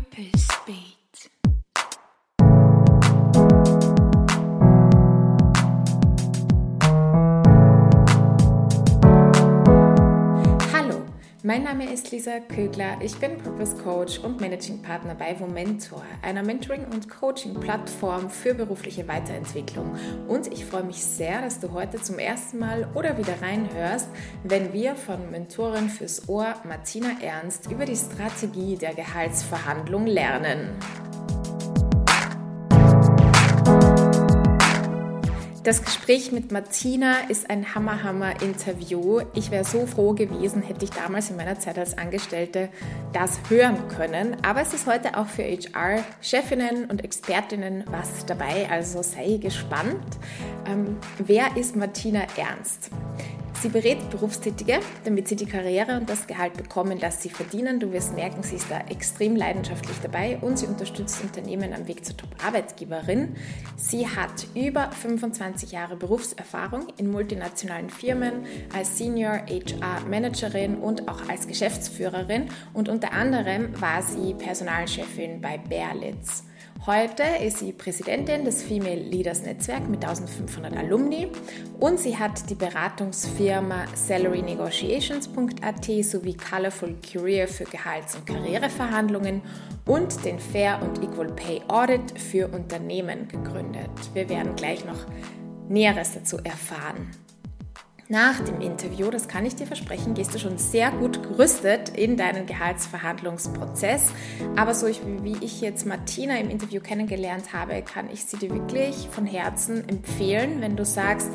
Purpose Beat. Mein Name ist Lisa Kögler. Ich bin Purpose Coach und Managing Partner bei Vomentor, einer Mentoring- und Coaching-Plattform für berufliche Weiterentwicklung. Und ich freue mich sehr, dass du heute zum ersten Mal oder wieder reinhörst, wenn wir von Mentorin fürs Ohr Martina Ernst über die Strategie der Gehaltsverhandlung lernen. Das Gespräch mit Martina ist ein Hammer-Hammer-Interview. Ich wäre so froh gewesen, hätte ich damals in meiner Zeit als Angestellte das hören können. Aber es ist heute auch für HR-Chefinnen und Expertinnen was dabei, also sei gespannt. Ähm, wer ist Martina Ernst? Sie berät Berufstätige, damit sie die Karriere und das Gehalt bekommen, das sie verdienen. Du wirst merken, sie ist da extrem leidenschaftlich dabei und sie unterstützt Unternehmen am Weg zur Top-Arbeitgeberin. Sie hat über 25 Jahre Berufserfahrung in multinationalen Firmen als Senior HR Managerin und auch als Geschäftsführerin und unter anderem war sie Personalchefin bei Berlitz. Heute ist sie Präsidentin des Female Leaders Netzwerk mit 1500 Alumni und sie hat die Beratungsfirma SalaryNegotiations.at sowie Colorful Career für Gehalts- und Karriereverhandlungen und den Fair und Equal Pay Audit für Unternehmen gegründet. Wir werden gleich noch Näheres dazu erfahren. Nach dem Interview, das kann ich dir versprechen, gehst du schon sehr gut gerüstet in deinen Gehaltsverhandlungsprozess. Aber so wie ich jetzt Martina im Interview kennengelernt habe, kann ich sie dir wirklich von Herzen empfehlen, wenn du sagst,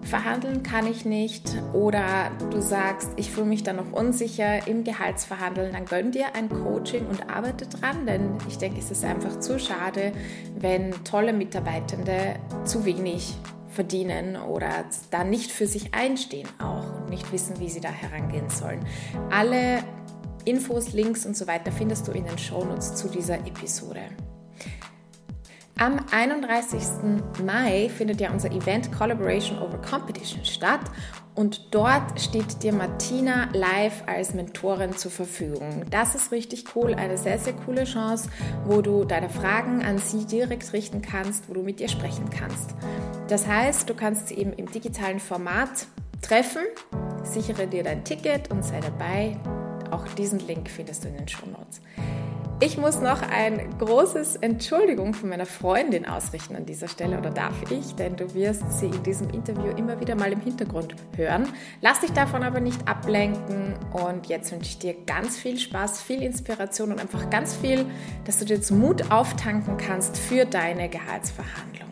verhandeln kann ich nicht oder du sagst, ich fühle mich da noch unsicher im Gehaltsverhandeln, dann gönn dir ein Coaching und arbeite dran, denn ich denke, es ist einfach zu schade, wenn tolle Mitarbeitende zu wenig verdienen oder da nicht für sich einstehen auch und nicht wissen, wie sie da herangehen sollen. Alle Infos, Links und so weiter findest du in den Shownotes zu dieser Episode. Am 31. Mai findet ja unser Event Collaboration over Competition statt und dort steht dir Martina live als Mentorin zur Verfügung. Das ist richtig cool, eine sehr, sehr coole Chance, wo du deine Fragen an sie direkt richten kannst, wo du mit ihr sprechen kannst. Das heißt, du kannst sie eben im digitalen Format treffen, sichere dir dein Ticket und sei dabei. Auch diesen Link findest du in den Show Notes. Ich muss noch ein großes Entschuldigung von meiner Freundin ausrichten an dieser Stelle oder darf ich, denn du wirst sie in diesem Interview immer wieder mal im Hintergrund hören. Lass dich davon aber nicht ablenken und jetzt wünsche ich dir ganz viel Spaß, viel Inspiration und einfach ganz viel, dass du dir jetzt Mut auftanken kannst für deine Gehaltsverhandlung.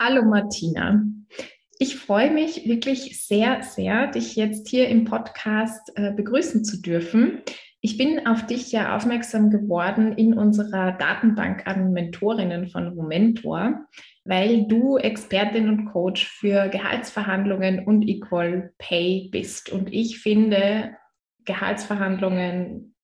Hallo Martina. Ich freue mich wirklich sehr, sehr, dich jetzt hier im Podcast äh, begrüßen zu dürfen. Ich bin auf dich ja aufmerksam geworden in unserer Datenbank an Mentorinnen von Momentor, weil du Expertin und Coach für Gehaltsverhandlungen und Equal Pay bist. Und ich finde, Gehaltsverhandlungen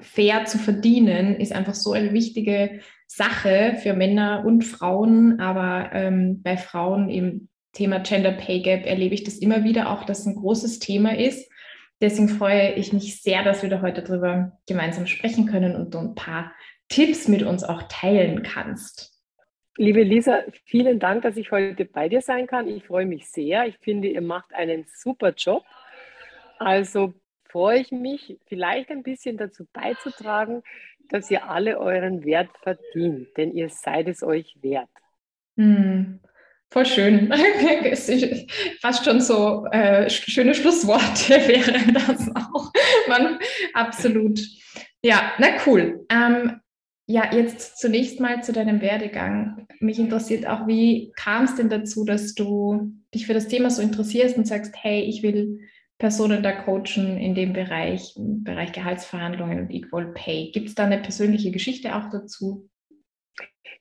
fair zu verdienen ist einfach so eine wichtige Sache für Männer und Frauen, aber ähm, bei Frauen im Thema Gender Pay Gap erlebe ich das immer wieder auch, dass ein großes Thema ist. Deswegen freue ich mich sehr, dass wir da heute darüber gemeinsam sprechen können und du ein paar Tipps mit uns auch teilen kannst. Liebe Lisa, vielen Dank, dass ich heute bei dir sein kann. Ich freue mich sehr. Ich finde, ihr macht einen super Job. Also freue ich mich, vielleicht ein bisschen dazu beizutragen, dass ihr alle euren Wert verdient, denn ihr seid es euch wert. Hm, voll schön. Fast schon so äh, schöne Schlussworte wären das auch. Man, absolut. Ja, na cool. Ähm, ja, jetzt zunächst mal zu deinem Werdegang. Mich interessiert auch, wie kam es denn dazu, dass du dich für das Thema so interessierst und sagst, hey, ich will Personen da coachen in dem Bereich, im Bereich Gehaltsverhandlungen und Equal Pay. Gibt es da eine persönliche Geschichte auch dazu?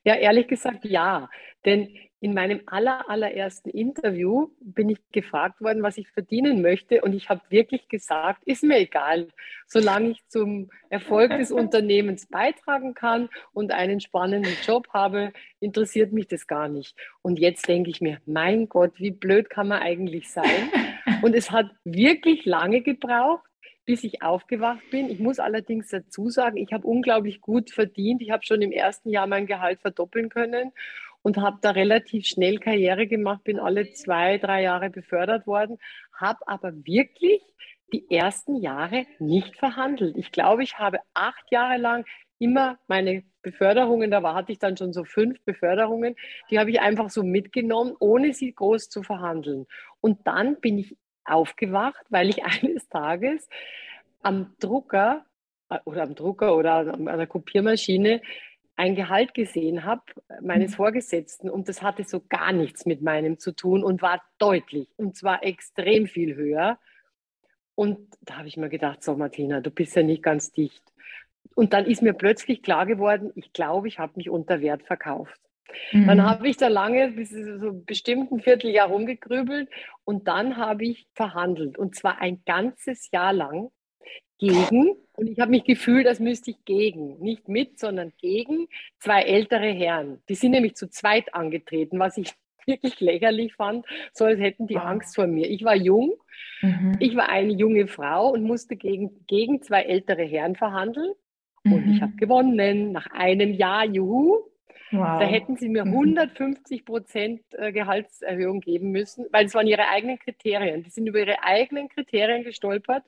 Ja, ehrlich gesagt ja. Denn in meinem aller, allerersten Interview bin ich gefragt worden, was ich verdienen möchte. Und ich habe wirklich gesagt, ist mir egal, solange ich zum Erfolg des Unternehmens beitragen kann und einen spannenden Job habe, interessiert mich das gar nicht. Und jetzt denke ich mir, mein Gott, wie blöd kann man eigentlich sein? Und es hat wirklich lange gebraucht, bis ich aufgewacht bin. Ich muss allerdings dazu sagen, ich habe unglaublich gut verdient. Ich habe schon im ersten Jahr mein Gehalt verdoppeln können und habe da relativ schnell Karriere gemacht, bin alle zwei, drei Jahre befördert worden, habe aber wirklich die ersten Jahre nicht verhandelt. Ich glaube, ich habe acht Jahre lang immer meine Beförderungen, da war, hatte ich dann schon so fünf Beförderungen, die habe ich einfach so mitgenommen, ohne sie groß zu verhandeln. Und dann bin ich aufgewacht, weil ich eines Tages am Drucker äh, oder am Drucker oder an der Kopiermaschine ein Gehalt gesehen habe, meines mhm. Vorgesetzten, und das hatte so gar nichts mit meinem zu tun und war deutlich, und zwar extrem viel höher. Und da habe ich mir gedacht, so Martina, du bist ja nicht ganz dicht. Und dann ist mir plötzlich klar geworden, ich glaube, ich habe mich unter Wert verkauft. Mhm. Dann habe ich da lange, bis so bestimmt ein Vierteljahr rumgegrübelt und dann habe ich verhandelt und zwar ein ganzes Jahr lang gegen, und ich habe mich gefühlt, als müsste ich gegen, nicht mit, sondern gegen zwei ältere Herren. Die sind nämlich zu zweit angetreten, was ich wirklich lächerlich fand, so als hätten die wow. Angst vor mir. Ich war jung, mhm. ich war eine junge Frau und musste gegen, gegen zwei ältere Herren verhandeln. Mhm. Und ich mhm. habe gewonnen nach einem Jahr, juhu. Wow. Da hätten sie mir 150 mhm. Prozent äh, Gehaltserhöhung geben müssen, weil es waren ihre eigenen Kriterien. Die sind über ihre eigenen Kriterien gestolpert.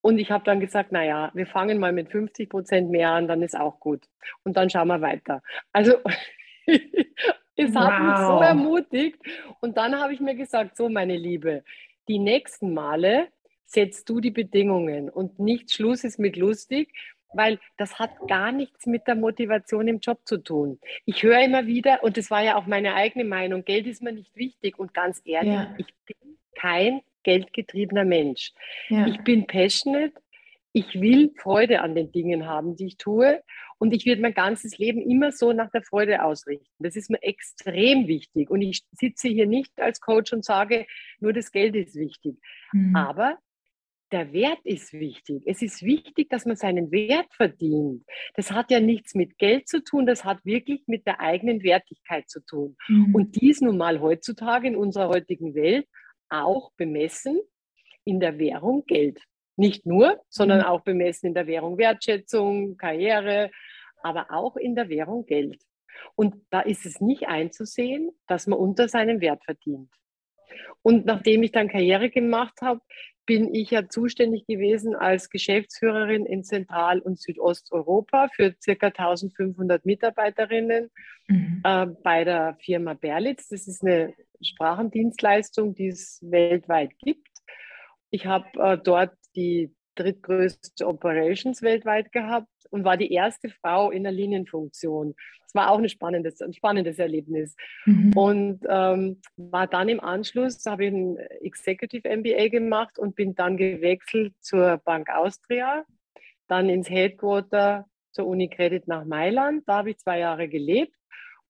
Und ich habe dann gesagt, naja, wir fangen mal mit 50 Prozent mehr an, dann ist auch gut. Und dann schauen wir weiter. Also es wow. hat mich so ermutigt. Und dann habe ich mir gesagt, so meine Liebe, die nächsten Male setzt du die Bedingungen und nicht Schluss ist mit lustig, weil das hat gar nichts mit der Motivation im Job zu tun. Ich höre immer wieder, und das war ja auch meine eigene Meinung, Geld ist mir nicht wichtig. Und ganz ehrlich, ja. ich bin kein geldgetriebener Mensch. Ja. Ich bin passionate. Ich will Freude an den Dingen haben, die ich tue. Und ich werde mein ganzes Leben immer so nach der Freude ausrichten. Das ist mir extrem wichtig. Und ich sitze hier nicht als Coach und sage, nur das Geld ist wichtig. Mhm. Aber der Wert ist wichtig. Es ist wichtig, dass man seinen Wert verdient. Das hat ja nichts mit Geld zu tun, das hat wirklich mit der eigenen Wertigkeit zu tun. Mhm. Und dies nun mal heutzutage in unserer heutigen Welt auch bemessen in der Währung Geld. Nicht nur, sondern mhm. auch bemessen in der Währung Wertschätzung, Karriere, aber auch in der Währung Geld. Und da ist es nicht einzusehen, dass man unter seinem Wert verdient. Und nachdem ich dann Karriere gemacht habe, bin ich ja zuständig gewesen als Geschäftsführerin in Zentral- und Südosteuropa für circa 1500 Mitarbeiterinnen mhm. äh, bei der Firma Berlitz. Das ist eine Sprachendienstleistung, die es weltweit gibt. Ich habe äh, dort die drittgrößte Operations weltweit gehabt und war die erste Frau in der Linienfunktion. Das war auch ein spannendes, ein spannendes Erlebnis. Mhm. Und ähm, war dann im Anschluss, habe ich ein Executive MBA gemacht und bin dann gewechselt zur Bank Austria, dann ins Headquarter zur Unicredit nach Mailand. Da habe ich zwei Jahre gelebt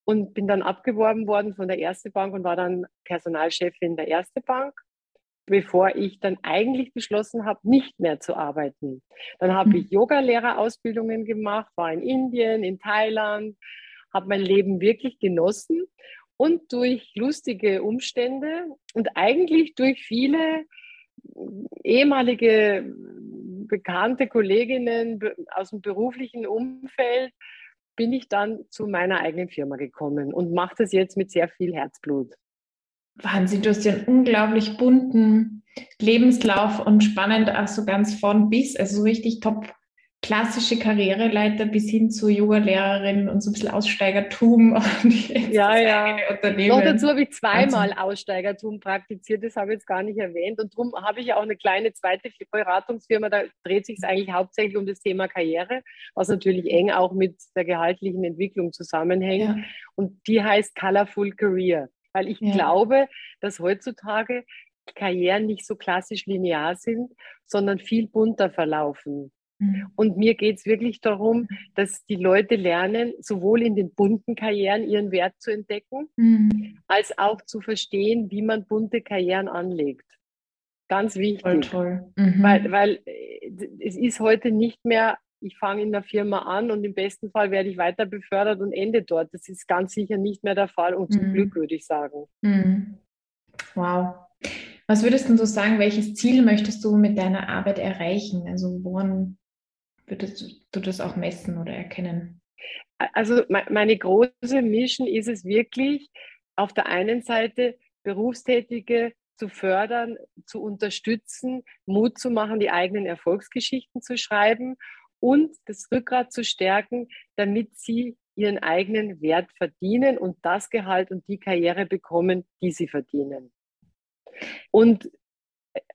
und bin dann abgeworben worden von der Erste Bank und war dann Personalchefin der Erste Bank, bevor ich dann eigentlich beschlossen habe, nicht mehr zu arbeiten. Dann habe mhm. ich Yoga-Lehrerausbildungen gemacht, war in Indien, in Thailand, habe mein Leben wirklich genossen und durch lustige Umstände und eigentlich durch viele ehemalige bekannte Kolleginnen aus dem beruflichen Umfeld bin ich dann zu meiner eigenen Firma gekommen und mache das jetzt mit sehr viel Herzblut. Wahnsinn, du hast ja einen unglaublich bunten Lebenslauf und spannend auch so ganz von bis, also so richtig top klassische Karriereleiter bis hin zu Yoga-Lehrerin und so ein bisschen Aussteigertum. ja, ja. Noch dazu habe ich zweimal also. Aussteigertum praktiziert, das habe ich jetzt gar nicht erwähnt. Und darum habe ich ja auch eine kleine zweite Beratungsfirma, da dreht sich es eigentlich hauptsächlich um das Thema Karriere, was natürlich eng auch mit der gehaltlichen Entwicklung zusammenhängt. Ja. Und die heißt Colorful Career, weil ich ja. glaube, dass heutzutage Karrieren nicht so klassisch linear sind, sondern viel bunter verlaufen. Mhm. Und mir geht es wirklich darum, dass die Leute lernen, sowohl in den bunten Karrieren ihren Wert zu entdecken, mhm. als auch zu verstehen, wie man bunte Karrieren anlegt. Ganz wichtig. Voll toll. Mhm. Weil, weil äh, es ist heute nicht mehr, ich fange in der Firma an und im besten Fall werde ich weiter befördert und ende dort. Das ist ganz sicher nicht mehr der Fall und zum mhm. Glück würde ich sagen. Mhm. Wow. Was würdest du so sagen, welches Ziel möchtest du mit deiner Arbeit erreichen? Also woran würdest du das auch messen oder erkennen? Also meine große Mission ist es wirklich, auf der einen Seite Berufstätige zu fördern, zu unterstützen, Mut zu machen, die eigenen Erfolgsgeschichten zu schreiben und das Rückgrat zu stärken, damit sie ihren eigenen Wert verdienen und das Gehalt und die Karriere bekommen, die sie verdienen. Und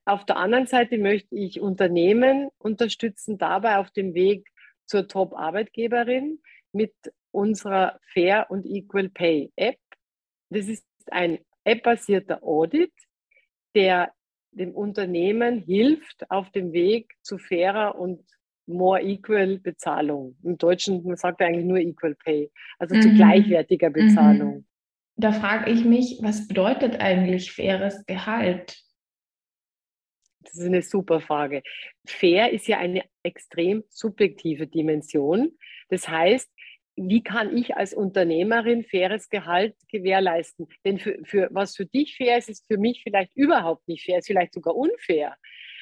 auf der anderen Seite möchte ich Unternehmen unterstützen, dabei auf dem Weg zur Top-Arbeitgeberin mit unserer Fair und Equal Pay App. Das ist ein app-basierter Audit, der dem Unternehmen hilft auf dem Weg zu fairer und more equal Bezahlung. Im Deutschen man sagt eigentlich nur Equal Pay, also mhm. zu gleichwertiger mhm. Bezahlung. Da frage ich mich, was bedeutet eigentlich faires Gehalt? Das ist eine super Frage. Fair ist ja eine extrem subjektive Dimension. Das heißt, wie kann ich als Unternehmerin faires Gehalt gewährleisten? Denn für, für was für dich fair ist, ist für mich vielleicht überhaupt nicht fair, ist vielleicht sogar unfair.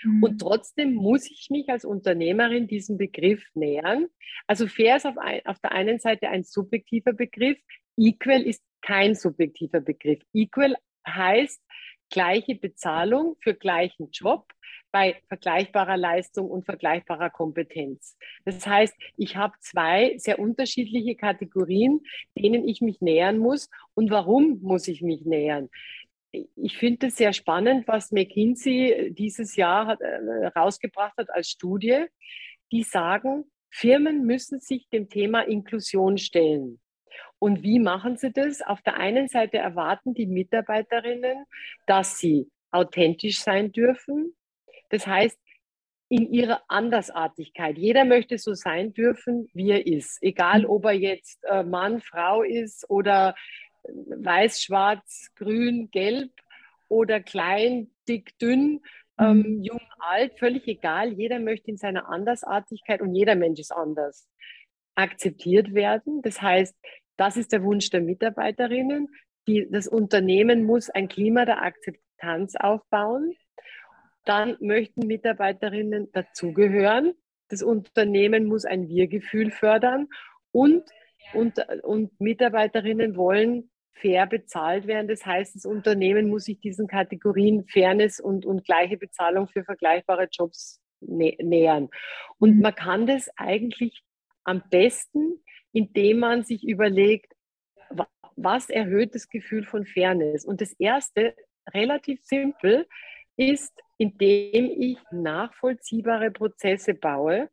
Mhm. Und trotzdem muss ich mich als Unternehmerin diesem Begriff nähern. Also fair ist auf, ein, auf der einen Seite ein subjektiver Begriff, equal ist kein subjektiver Begriff. Equal heißt, gleiche Bezahlung für gleichen Job bei vergleichbarer Leistung und vergleichbarer Kompetenz. Das heißt, ich habe zwei sehr unterschiedliche Kategorien, denen ich mich nähern muss. Und warum muss ich mich nähern? Ich finde es sehr spannend, was McKinsey dieses Jahr hat, äh, rausgebracht hat als Studie. Die sagen, Firmen müssen sich dem Thema Inklusion stellen. Und wie machen sie das? Auf der einen Seite erwarten die Mitarbeiterinnen, dass sie authentisch sein dürfen. Das heißt, in ihrer Andersartigkeit. Jeder möchte so sein dürfen, wie er ist. Egal, ob er jetzt äh, Mann, Frau ist oder weiß, schwarz, grün, gelb oder klein, dick, dünn, ähm, mhm. jung, alt, völlig egal. Jeder möchte in seiner Andersartigkeit und jeder Mensch ist anders akzeptiert werden. Das heißt, das ist der Wunsch der Mitarbeiterinnen. Die, das Unternehmen muss ein Klima der Akzeptanz aufbauen. Dann möchten Mitarbeiterinnen dazugehören. Das Unternehmen muss ein Wir-Gefühl fördern und, und, und Mitarbeiterinnen wollen fair bezahlt werden. Das heißt, das Unternehmen muss sich diesen Kategorien Fairness und, und gleiche Bezahlung für vergleichbare Jobs nä nähern. Und mhm. man kann das eigentlich am besten indem man sich überlegt, was erhöht das Gefühl von Fairness? Und das erste, relativ simpel, ist, indem ich nachvollziehbare Prozesse baue,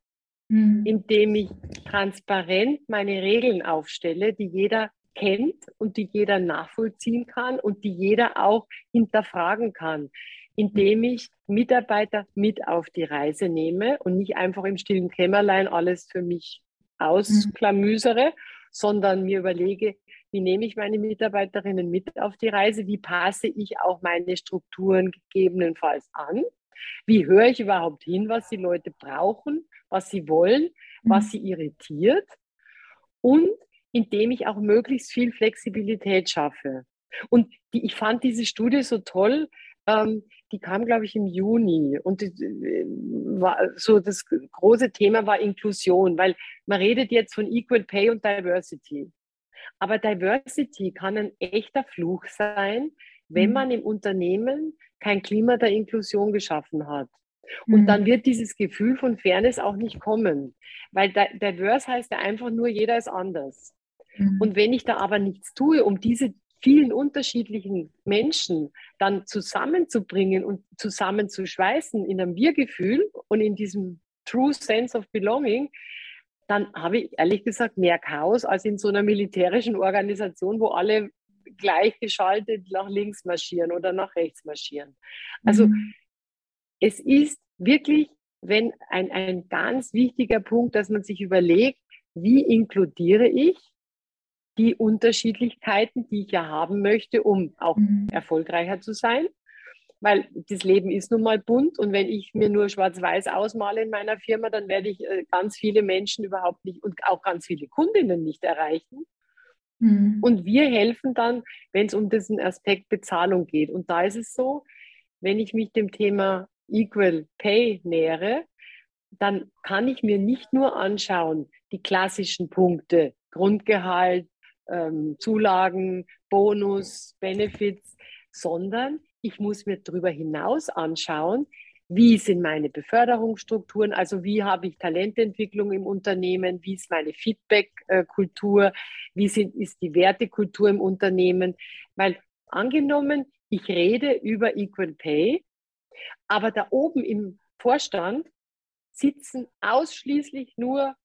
mhm. indem ich transparent meine Regeln aufstelle, die jeder kennt und die jeder nachvollziehen kann und die jeder auch hinterfragen kann, indem ich Mitarbeiter mit auf die Reise nehme und nicht einfach im stillen Kämmerlein alles für mich ausklamüsere, mhm. sondern mir überlege, wie nehme ich meine Mitarbeiterinnen mit auf die Reise, wie passe ich auch meine Strukturen gegebenenfalls an, wie höre ich überhaupt hin, was die Leute brauchen, was sie wollen, mhm. was sie irritiert und indem ich auch möglichst viel Flexibilität schaffe. Und die, ich fand diese Studie so toll, ähm, die kam, glaube ich, im Juni. Und die, äh, war so das große Thema war Inklusion, weil man redet jetzt von Equal Pay und Diversity. Aber Diversity kann ein echter Fluch sein, wenn mhm. man im Unternehmen kein Klima der Inklusion geschaffen hat. Und mhm. dann wird dieses Gefühl von Fairness auch nicht kommen, weil diverse heißt ja einfach nur, jeder ist anders. Mhm. Und wenn ich da aber nichts tue, um diese vielen unterschiedlichen Menschen dann zusammenzubringen und zusammenzuschweißen in einem Wir-Gefühl und in diesem True Sense of Belonging, dann habe ich ehrlich gesagt mehr Chaos als in so einer militärischen Organisation, wo alle gleichgeschaltet nach links marschieren oder nach rechts marschieren. Also mhm. es ist wirklich wenn ein, ein ganz wichtiger Punkt, dass man sich überlegt, wie inkludiere ich die Unterschiedlichkeiten, die ich ja haben möchte, um auch mhm. erfolgreicher zu sein. Weil das Leben ist nun mal bunt und wenn ich mir nur schwarz-weiß ausmale in meiner Firma, dann werde ich äh, ganz viele Menschen überhaupt nicht und auch ganz viele Kundinnen nicht erreichen. Mhm. Und wir helfen dann, wenn es um diesen Aspekt Bezahlung geht. Und da ist es so, wenn ich mich dem Thema Equal Pay nähere, dann kann ich mir nicht nur anschauen, die klassischen Punkte, Grundgehalt, ähm, Zulagen, Bonus, Benefits, sondern ich muss mir darüber hinaus anschauen, wie sind meine Beförderungsstrukturen, also wie habe ich Talententwicklung im Unternehmen, wie ist meine Feedback-Kultur, wie sind, ist die Wertekultur im Unternehmen. Weil angenommen, ich rede über Equal Pay, aber da oben im Vorstand sitzen ausschließlich nur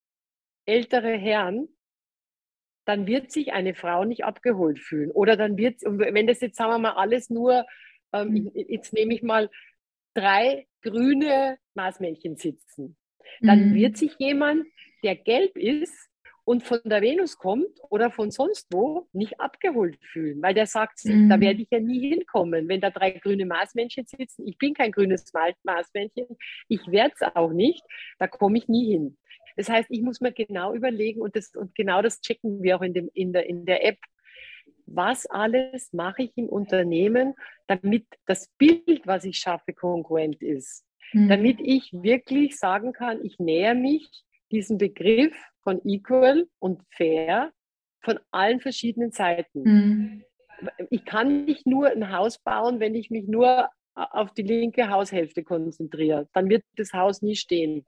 ältere Herren, dann wird sich eine Frau nicht abgeholt fühlen. Oder dann wird, wenn das jetzt, sagen wir mal, alles nur, ähm, mhm. jetzt nehme ich mal drei grüne Maßmännchen sitzen, dann mhm. wird sich jemand, der gelb ist und von der Venus kommt oder von sonst wo, nicht abgeholt fühlen, weil der sagt, mhm. da werde ich ja nie hinkommen, wenn da drei grüne Maßmännchen sitzen. Ich bin kein grünes Maßmännchen, ich werde es auch nicht, da komme ich nie hin. Das heißt, ich muss mir genau überlegen und, das, und genau das checken wir auch in, dem, in, der, in der App. Was alles mache ich im Unternehmen, damit das Bild, was ich schaffe, kongruent ist? Mhm. Damit ich wirklich sagen kann, ich näher mich diesem Begriff von equal und fair von allen verschiedenen Seiten. Mhm. Ich kann nicht nur ein Haus bauen, wenn ich mich nur auf die linke Haushälfte konzentriere. Dann wird das Haus nie stehen.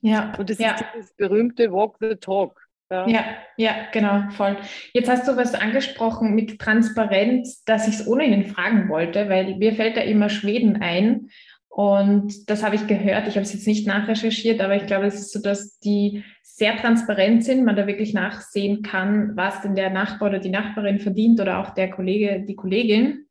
Ja. Und das ja. ist das berühmte Walk the Talk. Ja. ja, ja, genau, voll. Jetzt hast du was angesprochen mit Transparenz, dass ich es ohnehin fragen wollte, weil mir fällt da immer Schweden ein. Und das habe ich gehört. Ich habe es jetzt nicht nachrecherchiert, aber ich glaube, es ist so, dass die sehr transparent sind, man da wirklich nachsehen kann, was denn der Nachbar oder die Nachbarin verdient oder auch der Kollege, die Kollegin.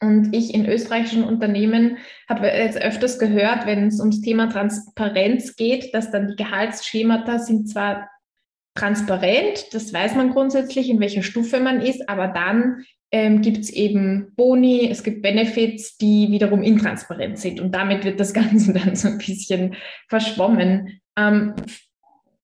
Und ich in österreichischen Unternehmen habe jetzt öfters gehört, wenn es ums Thema Transparenz geht, dass dann die Gehaltsschemata sind zwar transparent, das weiß man grundsätzlich, in welcher Stufe man ist, aber dann ähm, gibt es eben Boni, es gibt Benefits, die wiederum intransparent sind und damit wird das Ganze dann so ein bisschen verschwommen. Ähm,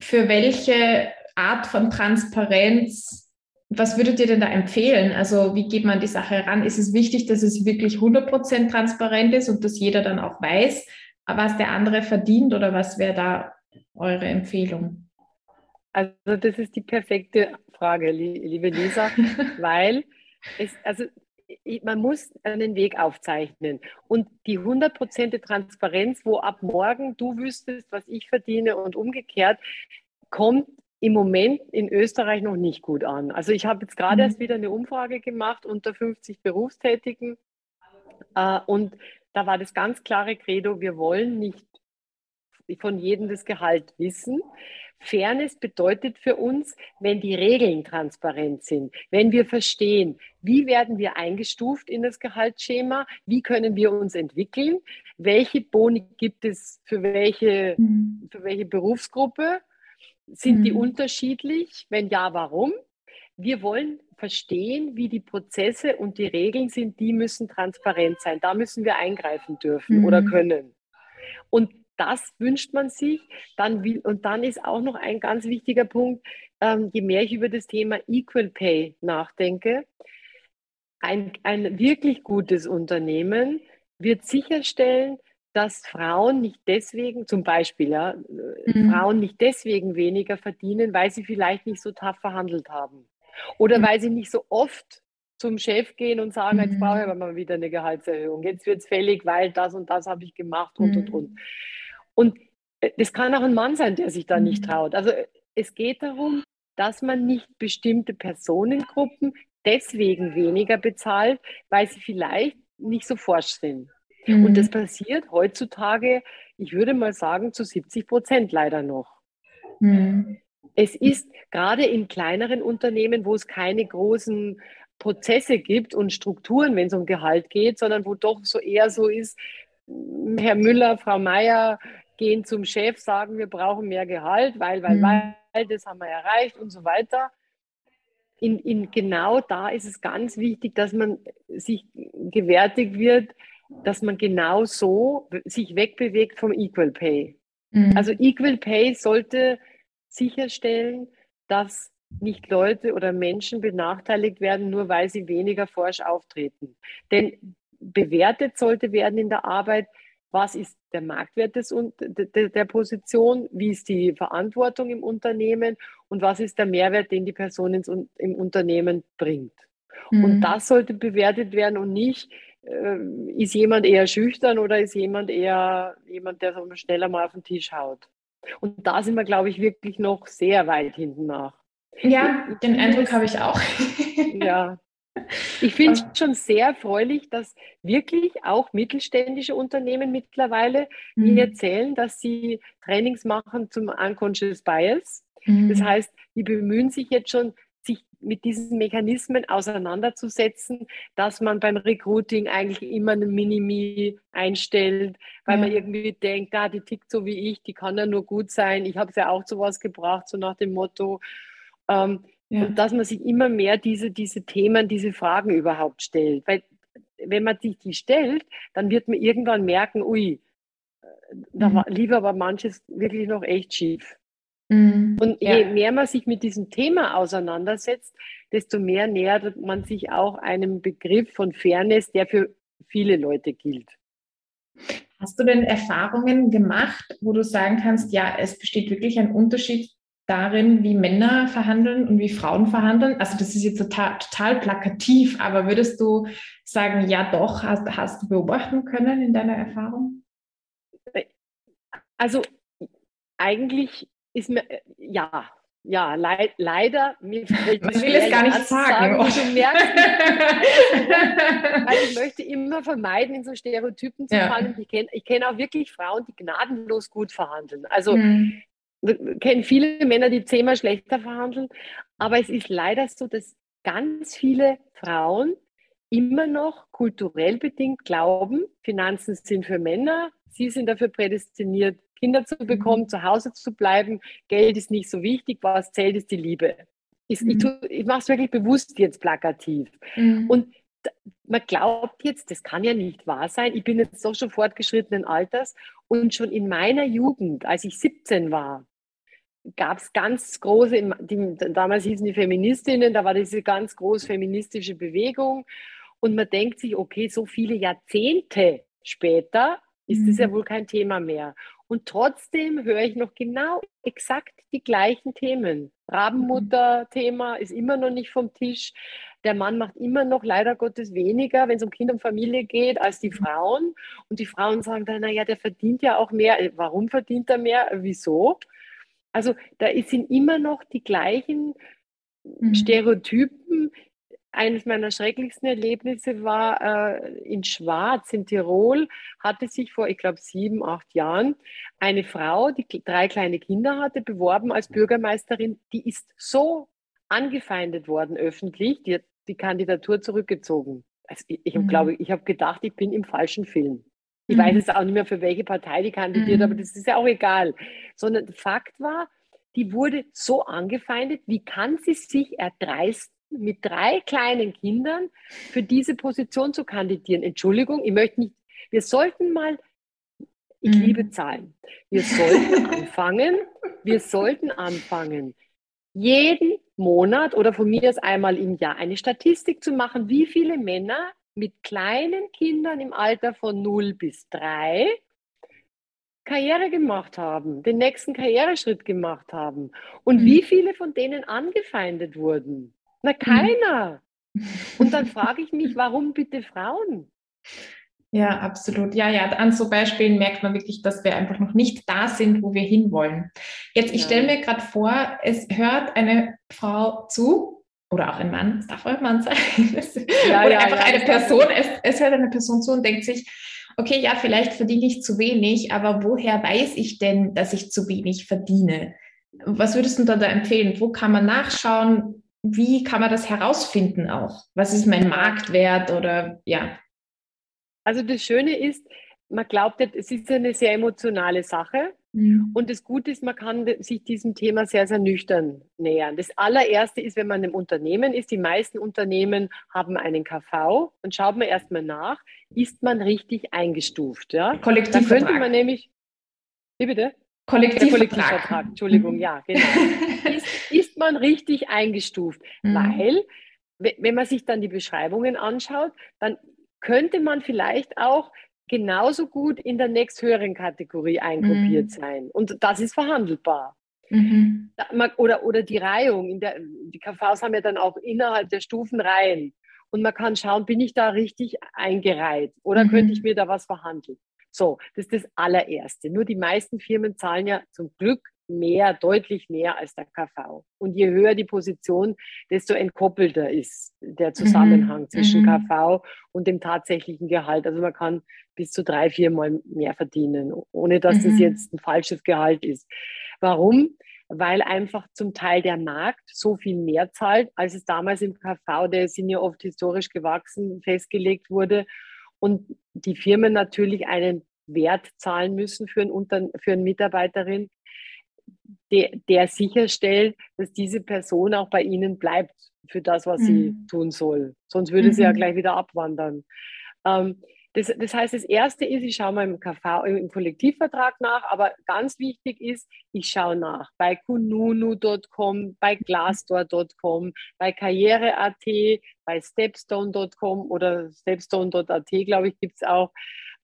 für welche Art von Transparenz was würdet ihr denn da empfehlen? Also wie geht man die Sache heran? Ist es wichtig, dass es wirklich 100% transparent ist und dass jeder dann auch weiß, was der andere verdient oder was wäre da eure Empfehlung? Also das ist die perfekte Frage, liebe Lisa, weil es, also man muss einen Weg aufzeichnen. Und die 100% Transparenz, wo ab morgen du wüsstest, was ich verdiene und umgekehrt, kommt im Moment in Österreich noch nicht gut an. Also ich habe jetzt gerade mhm. erst wieder eine Umfrage gemacht unter 50 Berufstätigen äh, und da war das ganz klare Credo, wir wollen nicht von jedem das Gehalt wissen. Fairness bedeutet für uns, wenn die Regeln transparent sind, wenn wir verstehen, wie werden wir eingestuft in das Gehaltsschema, wie können wir uns entwickeln, welche Boni gibt es für welche, mhm. für welche Berufsgruppe sind mhm. die unterschiedlich? Wenn ja, warum? Wir wollen verstehen, wie die Prozesse und die Regeln sind, die müssen transparent sein. Da müssen wir eingreifen dürfen mhm. oder können. Und das wünscht man sich. Dann will, und dann ist auch noch ein ganz wichtiger Punkt, ähm, je mehr ich über das Thema Equal Pay nachdenke, ein, ein wirklich gutes Unternehmen wird sicherstellen, dass Frauen nicht deswegen, zum Beispiel, ja, mhm. Frauen nicht deswegen weniger verdienen, weil sie vielleicht nicht so tough verhandelt haben. Oder mhm. weil sie nicht so oft zum Chef gehen und sagen, mhm. jetzt brauche ich aber mal wieder eine Gehaltserhöhung. Jetzt wird es fällig, weil das und das habe ich gemacht und und und. Mhm. Und äh, das kann auch ein Mann sein, der sich da nicht mhm. traut. Also äh, es geht darum, dass man nicht bestimmte Personengruppen deswegen weniger bezahlt, weil sie vielleicht nicht so forsch sind. Mhm. Und das passiert heutzutage, ich würde mal sagen, zu 70 Prozent leider noch. Mhm. Es ist gerade in kleineren Unternehmen, wo es keine großen Prozesse gibt und Strukturen, wenn es um Gehalt geht, sondern wo doch so eher so ist, Herr Müller, Frau Meier gehen zum Chef, sagen, wir brauchen mehr Gehalt, weil, weil, mhm. weil, das haben wir erreicht und so weiter. In, in, genau da ist es ganz wichtig, dass man sich gewärtig wird, dass man genau so sich wegbewegt vom Equal Pay. Mhm. Also Equal Pay sollte sicherstellen, dass nicht Leute oder Menschen benachteiligt werden, nur weil sie weniger forsch auftreten. Denn bewertet sollte werden in der Arbeit, was ist der Marktwert des, der, der Position, wie ist die Verantwortung im Unternehmen und was ist der Mehrwert, den die Person ins, im Unternehmen bringt. Mhm. Und das sollte bewertet werden und nicht, äh, ist jemand eher schüchtern oder ist jemand eher jemand, der so schneller mal auf den Tisch haut. Und da sind wir, glaube ich, wirklich noch sehr weit hinten nach. Ja, den Eindruck habe ich auch. ja. Ich finde es schon sehr erfreulich, dass wirklich auch mittelständische Unternehmen mittlerweile mhm. mir erzählen, dass sie Trainings machen zum Unconscious Bias. Mhm. Das heißt, die bemühen sich jetzt schon, sich mit diesen Mechanismen auseinanderzusetzen, dass man beim Recruiting eigentlich immer einen Minimi einstellt, weil ja. man irgendwie denkt, ah, die tickt so wie ich, die kann ja nur gut sein. Ich habe es ja auch zu was gebracht, so nach dem Motto. Ähm, ja. Und dass man sich immer mehr diese, diese Themen, diese Fragen überhaupt stellt. Weil wenn man sich die stellt, dann wird man irgendwann merken, ui, da mhm. lief aber manches wirklich noch echt schief. Mhm. Und je ja. mehr man sich mit diesem Thema auseinandersetzt, desto mehr nähert man sich auch einem Begriff von Fairness, der für viele Leute gilt. Hast du denn Erfahrungen gemacht, wo du sagen kannst, ja, es besteht wirklich ein Unterschied darin, wie Männer verhandeln und wie Frauen verhandeln? Also das ist jetzt total, total plakativ, aber würdest du sagen, ja doch, hast, hast du beobachten können in deiner Erfahrung? Also eigentlich ist mir, ja, ja, leid, leider, mir fällt Ich will es gar nicht sagen. sagen du merkst, weil ich möchte immer vermeiden, in so Stereotypen zu ja. fallen. Ich kenne ich kenn auch wirklich Frauen, die gnadenlos gut verhandeln. Also mhm kennen viele Männer, die zehnmal schlechter verhandeln, aber es ist leider so, dass ganz viele Frauen immer noch kulturell bedingt glauben, Finanzen sind für Männer, sie sind dafür prädestiniert, Kinder zu bekommen, mhm. zu Hause zu bleiben, Geld ist nicht so wichtig, was zählt, ist die Liebe. Ich, mhm. ich, ich mache es wirklich bewusst jetzt plakativ. Mhm. Und man glaubt jetzt, das kann ja nicht wahr sein. Ich bin jetzt doch schon fortgeschrittenen Alters und schon in meiner Jugend, als ich 17 war, gab es ganz große, die, damals hießen die Feministinnen, da war diese ganz groß feministische Bewegung. Und man denkt sich, okay, so viele Jahrzehnte später ist mhm. das ja mhm. wohl kein Thema mehr. Und trotzdem höre ich noch genau exakt die gleichen Themen. Rabenmutter-Thema ist immer noch nicht vom Tisch. Der Mann macht immer noch leider Gottes weniger, wenn es um Kind und Familie geht, als die mhm. Frauen. Und die Frauen sagen dann, naja, der verdient ja auch mehr. Warum verdient er mehr? Wieso? Also da sind immer noch die gleichen mhm. Stereotypen. Eines meiner schrecklichsten Erlebnisse war äh, in Schwarz in Tirol, hatte sich vor, ich glaube, sieben, acht Jahren eine Frau, die drei kleine Kinder hatte, beworben als Bürgermeisterin. Die ist so angefeindet worden öffentlich, die hat die Kandidatur zurückgezogen. Also ich, ich mhm. glaube, ich habe gedacht, ich bin im falschen Film. Ich mhm. weiß jetzt auch nicht mehr, für welche Partei die kandidiert, mhm. aber das ist ja auch egal. Sondern Fakt war, die wurde so angefeindet, wie kann sie sich erdreisten, mit drei kleinen Kindern für diese Position zu kandidieren? Entschuldigung, ich möchte nicht, wir sollten mal, ich mhm. liebe Zahlen, wir sollten anfangen, wir sollten anfangen, jeden Monat oder von mir aus einmal im Jahr eine Statistik zu machen, wie viele Männer mit kleinen Kindern im Alter von 0 bis 3 Karriere gemacht haben, den nächsten Karriereschritt gemacht haben. Und mhm. wie viele von denen angefeindet wurden? Na, mhm. keiner. Mhm. Und dann frage ich mich, warum bitte Frauen? Ja, absolut. Ja, ja, an so Beispielen merkt man wirklich, dass wir einfach noch nicht da sind, wo wir hinwollen. Jetzt, ich ja. stelle mir gerade vor, es hört eine Frau zu oder auch ein Mann, es darf auch ein Mann sein, ja, oder ja, einfach eine Person, es, es hört eine Person zu und denkt sich, okay, ja, vielleicht verdiene ich zu wenig, aber woher weiß ich denn, dass ich zu wenig verdiene? Was würdest du da, da empfehlen? Wo kann man nachschauen? Wie kann man das herausfinden auch? Was ist mein Marktwert oder ja? Also das Schöne ist, man glaubt, es ist eine sehr emotionale Sache. Mhm. Und das Gute ist, man kann sich diesem Thema sehr, sehr nüchtern nähern. Das allererste ist, wenn man im Unternehmen ist, die meisten Unternehmen haben einen KV und schaut man erstmal nach, ist man richtig eingestuft. Ja? Kollektivvertrag. Da könnte man nämlich, wie bitte? Kollektivvertrag. Kollektivvertrag, Entschuldigung, mhm. ja, genau. ist, ist man richtig eingestuft, mhm. weil wenn man sich dann die Beschreibungen anschaut, dann könnte man vielleicht auch genauso gut in der nächsthöheren Kategorie eingruppiert mhm. sein. Und das ist verhandelbar. Mhm. Oder, oder die Reihung. In der, die KVs haben ja dann auch innerhalb der Stufen Reihen. Und man kann schauen, bin ich da richtig eingereiht oder mhm. könnte ich mir da was verhandeln? So, das ist das allererste. Nur die meisten Firmen zahlen ja zum Glück mehr, deutlich mehr als der KV. Und je höher die Position, desto entkoppelter ist der mhm. Zusammenhang mhm. zwischen mhm. KV und dem tatsächlichen Gehalt. Also man kann bis zu drei, vier Mal mehr verdienen, ohne dass mhm. das jetzt ein falsches Gehalt ist. Warum? Weil einfach zum Teil der Markt so viel mehr zahlt, als es damals im KV, der sind ja oft historisch gewachsen, festgelegt wurde. Und die Firmen natürlich einen Wert zahlen müssen für, einen, für eine Mitarbeiterin, der, der sicherstellt, dass diese Person auch bei Ihnen bleibt für das, was mhm. sie tun soll. Sonst würde mhm. sie ja mhm. gleich wieder abwandern. Ähm, das, das, heißt, das Erste ist, ich schaue mal im, KV, im Kollektivvertrag nach, aber ganz wichtig ist, ich schaue nach bei kununu.com, bei glassdoor.com, bei karriere.at, bei stepstone.com oder stepstone.at, glaube ich, gibt es auch.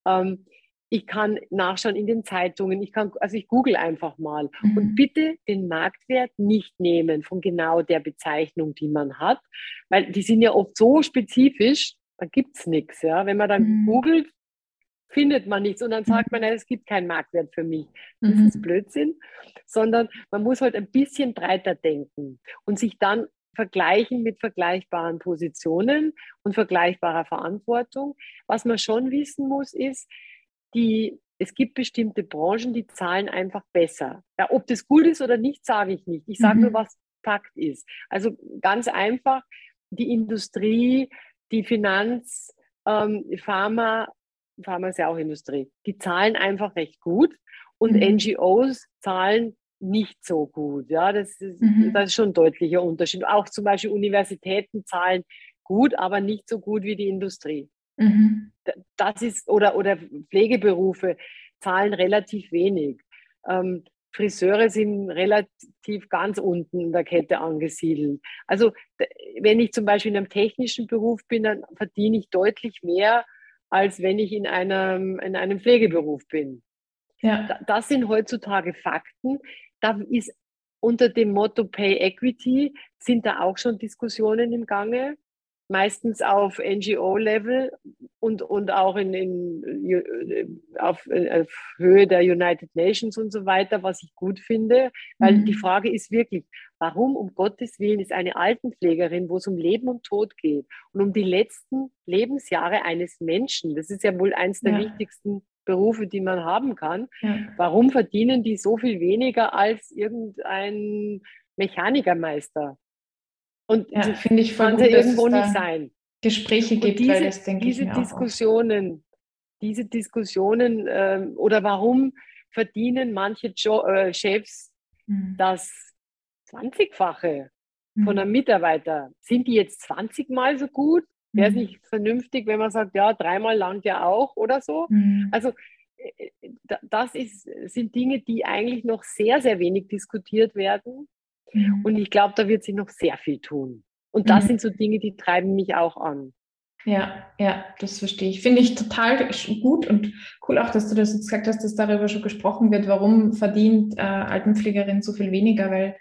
Ähm, ich kann nachschauen in den Zeitungen, ich kann, also ich google einfach mal. Mhm. Und bitte den Marktwert nicht nehmen von genau der Bezeichnung, die man hat, weil die sind ja oft so spezifisch, da gibt es nichts. Ja? Wenn man dann mhm. googelt, findet man nichts und dann sagt mhm. man, es gibt keinen Marktwert für mich. Das mhm. ist Blödsinn, sondern man muss halt ein bisschen breiter denken und sich dann vergleichen mit vergleichbaren Positionen und vergleichbarer Verantwortung. Was man schon wissen muss, ist, die, es gibt bestimmte Branchen, die zahlen einfach besser. Ja, ob das gut ist oder nicht, sage ich nicht. Ich sage mhm. nur, was Fakt ist. Also ganz einfach, die Industrie, die Finanz, ähm, Pharma, Pharma ist ja auch Industrie, die zahlen einfach recht gut und mhm. NGOs zahlen nicht so gut. Ja, das ist, mhm. das ist schon ein deutlicher Unterschied. Auch zum Beispiel Universitäten zahlen gut, aber nicht so gut wie die Industrie. Mhm. Das ist, oder, oder Pflegeberufe zahlen relativ wenig. Ähm, Friseure sind relativ ganz unten in der Kette angesiedelt. Also wenn ich zum Beispiel in einem technischen Beruf bin, dann verdiene ich deutlich mehr, als wenn ich in einem, in einem Pflegeberuf bin. Ja. Das sind heutzutage Fakten. Da ist unter dem Motto Pay Equity sind da auch schon Diskussionen im Gange meistens auf NGO-Level und, und auch in, in, auf, auf, Höhe der United Nations und so weiter, was ich gut finde. Weil mhm. die Frage ist wirklich, warum um Gottes Willen ist eine Altenpflegerin, wo es um Leben und Tod geht und um die letzten Lebensjahre eines Menschen, das ist ja wohl eines der ja. wichtigsten Berufe, die man haben kann, ja. warum verdienen die so viel weniger als irgendein Mechanikermeister? Und ja, finde ich voll gut, irgendwo nicht sein. Gespräche gibt, diese, weil das denke diese ich mir Diskussionen, diese Diskussionen ähm, oder warum verdienen manche jo äh, Chefs mhm. das 20-fache mhm. von einem Mitarbeiter? Sind die jetzt 20 Mal so gut? Wäre es mhm. nicht vernünftig, wenn man sagt, ja, dreimal langt ja auch oder so? Mhm. Also äh, das ist, sind Dinge, die eigentlich noch sehr, sehr wenig diskutiert werden. Mhm. Und ich glaube, da wird sich noch sehr viel tun. Und das mhm. sind so Dinge, die treiben mich auch an. Ja, ja, das verstehe ich. Finde ich total gut und cool auch, dass du das jetzt gesagt hast, dass darüber schon gesprochen wird, warum verdient äh, Altenpflegerin so viel weniger, weil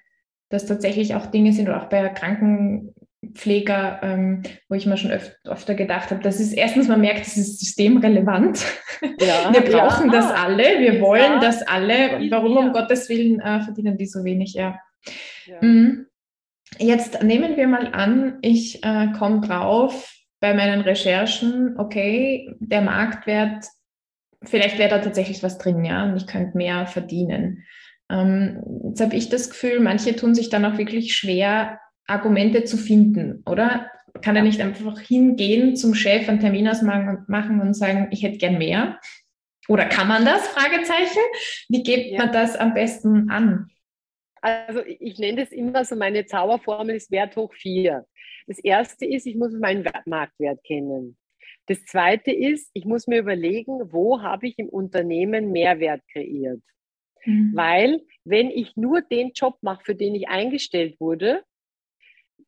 das tatsächlich auch Dinge sind oder auch bei Krankenpfleger, ähm, wo ich mir schon öf öfter gedacht habe, das ist erstens, man merkt, das ist systemrelevant. Ja, wir brauchen ja. das alle, wir wollen ja. das alle. Warum um Gottes Willen äh, verdienen die so wenig? Ja. Mhm. Jetzt nehmen wir mal an, ich äh, komme drauf bei meinen Recherchen, okay, der Marktwert, vielleicht wäre da tatsächlich was drin, ja, und ich könnte mehr verdienen. Ähm, jetzt habe ich das Gefühl, manche tun sich dann auch wirklich schwer, Argumente zu finden, oder? Kann er nicht einfach hingehen zum Chef einen Termin ausmachen und sagen, ich hätte gern mehr? Oder kann man das? Fragezeichen. Wie gibt ja. man das am besten an? Also ich nenne das immer so, meine Zauberformel ist Wert hoch 4. Das erste ist, ich muss meinen Marktwert kennen. Das zweite ist, ich muss mir überlegen, wo habe ich im Unternehmen Mehrwert kreiert. Mhm. Weil wenn ich nur den Job mache, für den ich eingestellt wurde,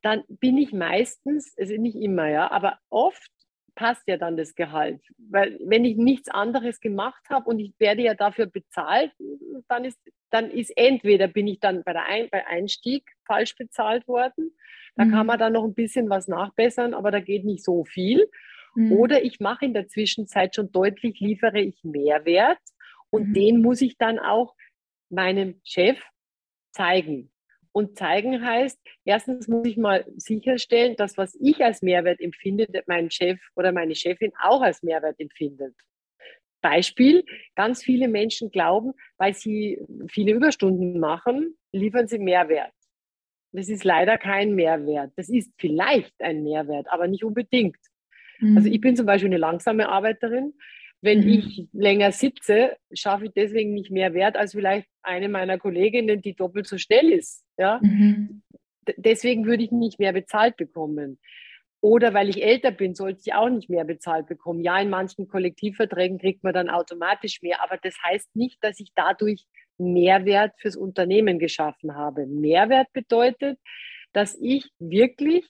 dann bin ich meistens, also nicht immer, ja, aber oft passt ja dann das Gehalt. Weil wenn ich nichts anderes gemacht habe und ich werde ja dafür bezahlt, dann ist, dann ist entweder bin ich dann bei der Ein bei Einstieg falsch bezahlt worden, da mhm. kann man dann noch ein bisschen was nachbessern, aber da geht nicht so viel. Mhm. Oder ich mache in der Zwischenzeit schon deutlich, liefere ich Mehrwert und mhm. den muss ich dann auch meinem Chef zeigen. Und zeigen heißt, erstens muss ich mal sicherstellen, dass was ich als Mehrwert empfinde, mein Chef oder meine Chefin auch als Mehrwert empfindet. Beispiel, ganz viele Menschen glauben, weil sie viele Überstunden machen, liefern sie Mehrwert. Das ist leider kein Mehrwert. Das ist vielleicht ein Mehrwert, aber nicht unbedingt. Mhm. Also ich bin zum Beispiel eine langsame Arbeiterin. Wenn mhm. ich länger sitze, schaffe ich deswegen nicht mehr Wert als vielleicht eine meiner Kolleginnen, die doppelt so schnell ist. Ja? Mhm. Deswegen würde ich nicht mehr bezahlt bekommen. Oder weil ich älter bin, sollte ich auch nicht mehr bezahlt bekommen. Ja, in manchen Kollektivverträgen kriegt man dann automatisch mehr, aber das heißt nicht, dass ich dadurch Mehrwert fürs Unternehmen geschaffen habe. Mehrwert bedeutet, dass ich wirklich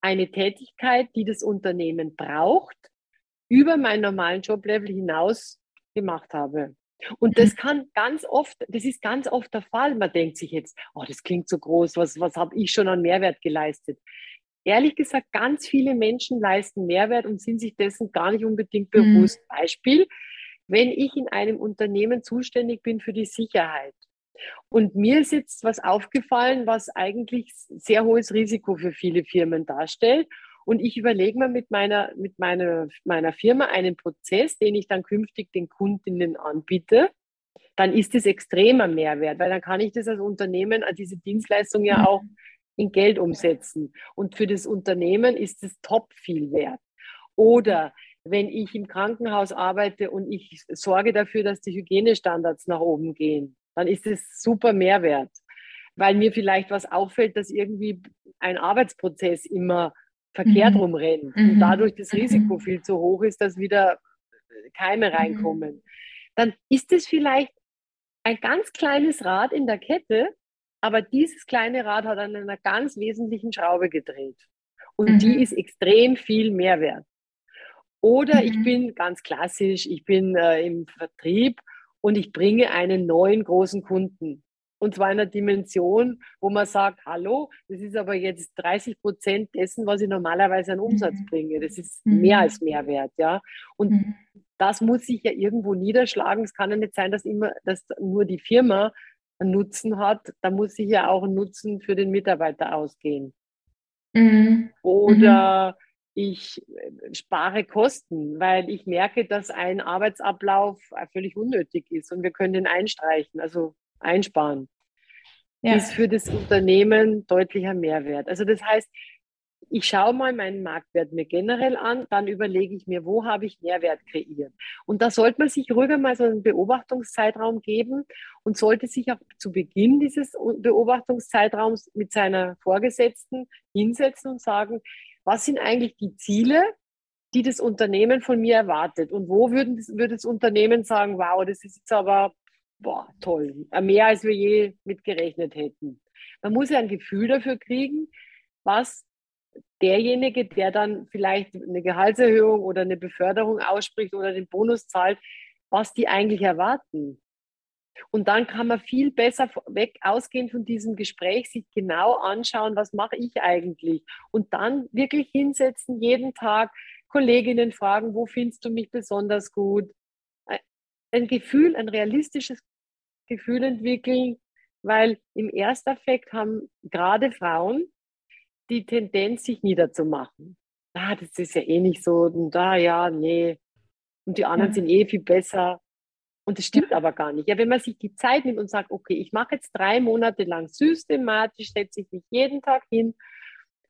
eine Tätigkeit, die das Unternehmen braucht, über meinen normalen Joblevel hinaus gemacht habe. Und das mhm. kann ganz oft, das ist ganz oft der Fall. Man denkt sich jetzt, oh, das klingt so groß, was, was habe ich schon an Mehrwert geleistet? Ehrlich gesagt, ganz viele Menschen leisten Mehrwert und sind sich dessen gar nicht unbedingt mhm. bewusst. Mhm. Beispiel, wenn ich in einem Unternehmen zuständig bin für die Sicherheit und mir ist jetzt was aufgefallen, was eigentlich sehr hohes Risiko für viele Firmen darstellt und ich überlege mir mit meiner, mit meiner, meiner Firma einen Prozess, den ich dann künftig den Kundinnen anbiete. Dann ist es extremer Mehrwert, weil dann kann ich das als Unternehmen, diese Dienstleistung ja auch in Geld umsetzen. Und für das Unternehmen ist es top viel wert. Oder wenn ich im Krankenhaus arbeite und ich sorge dafür, dass die Hygienestandards nach oben gehen, dann ist es super Mehrwert. Weil mir vielleicht was auffällt, dass irgendwie ein Arbeitsprozess immer verkehrt mhm. rumrennen mhm. und dadurch das Risiko mhm. viel zu hoch ist, dass wieder Keime mhm. reinkommen, dann ist es vielleicht ein ganz kleines Rad in der Kette, aber dieses kleine Rad hat an einer ganz wesentlichen Schraube gedreht. Und mhm. die ist extrem viel Mehrwert. Oder ich mhm. bin ganz klassisch, ich bin äh, im Vertrieb und ich bringe einen neuen großen Kunden und zwar in einer Dimension, wo man sagt, hallo, das ist aber jetzt 30 Prozent dessen, was ich normalerweise an Umsatz mhm. bringe. Das ist mhm. mehr als Mehrwert, ja. Und mhm. das muss sich ja irgendwo niederschlagen. Es kann ja nicht sein, dass immer, dass nur die Firma einen Nutzen hat. Da muss sich ja auch ein Nutzen für den Mitarbeiter ausgehen. Mhm. Oder mhm. ich äh, spare Kosten, weil ich merke, dass ein Arbeitsablauf völlig unnötig ist und wir können den einstreichen. Also einsparen, ja. ist für das Unternehmen deutlicher Mehrwert. Also das heißt, ich schaue mal meinen Marktwert mir generell an, dann überlege ich mir, wo habe ich Mehrwert kreiert. Und da sollte man sich ruhiger mal so einen Beobachtungszeitraum geben und sollte sich auch zu Beginn dieses Beobachtungszeitraums mit seiner Vorgesetzten hinsetzen und sagen, was sind eigentlich die Ziele, die das Unternehmen von mir erwartet? Und wo würden, würde das Unternehmen sagen, wow, das ist jetzt aber boah, toll, mehr als wir je mitgerechnet hätten. Man muss ja ein Gefühl dafür kriegen, was derjenige, der dann vielleicht eine Gehaltserhöhung oder eine Beförderung ausspricht oder den Bonus zahlt, was die eigentlich erwarten. Und dann kann man viel besser weg ausgehen von diesem Gespräch, sich genau anschauen, was mache ich eigentlich? Und dann wirklich hinsetzen, jeden Tag Kolleginnen fragen, wo findest du mich besonders gut? ein Gefühl, ein realistisches Gefühl entwickeln, weil im Ersteffekt haben gerade Frauen die Tendenz, sich niederzumachen. Ah, das ist ja eh nicht so, und da, ja, nee. Und die anderen ja. sind eh viel besser. Und das stimmt ja. aber gar nicht. Ja, wenn man sich die Zeit nimmt und sagt, okay, ich mache jetzt drei Monate lang systematisch, setze ich mich jeden Tag hin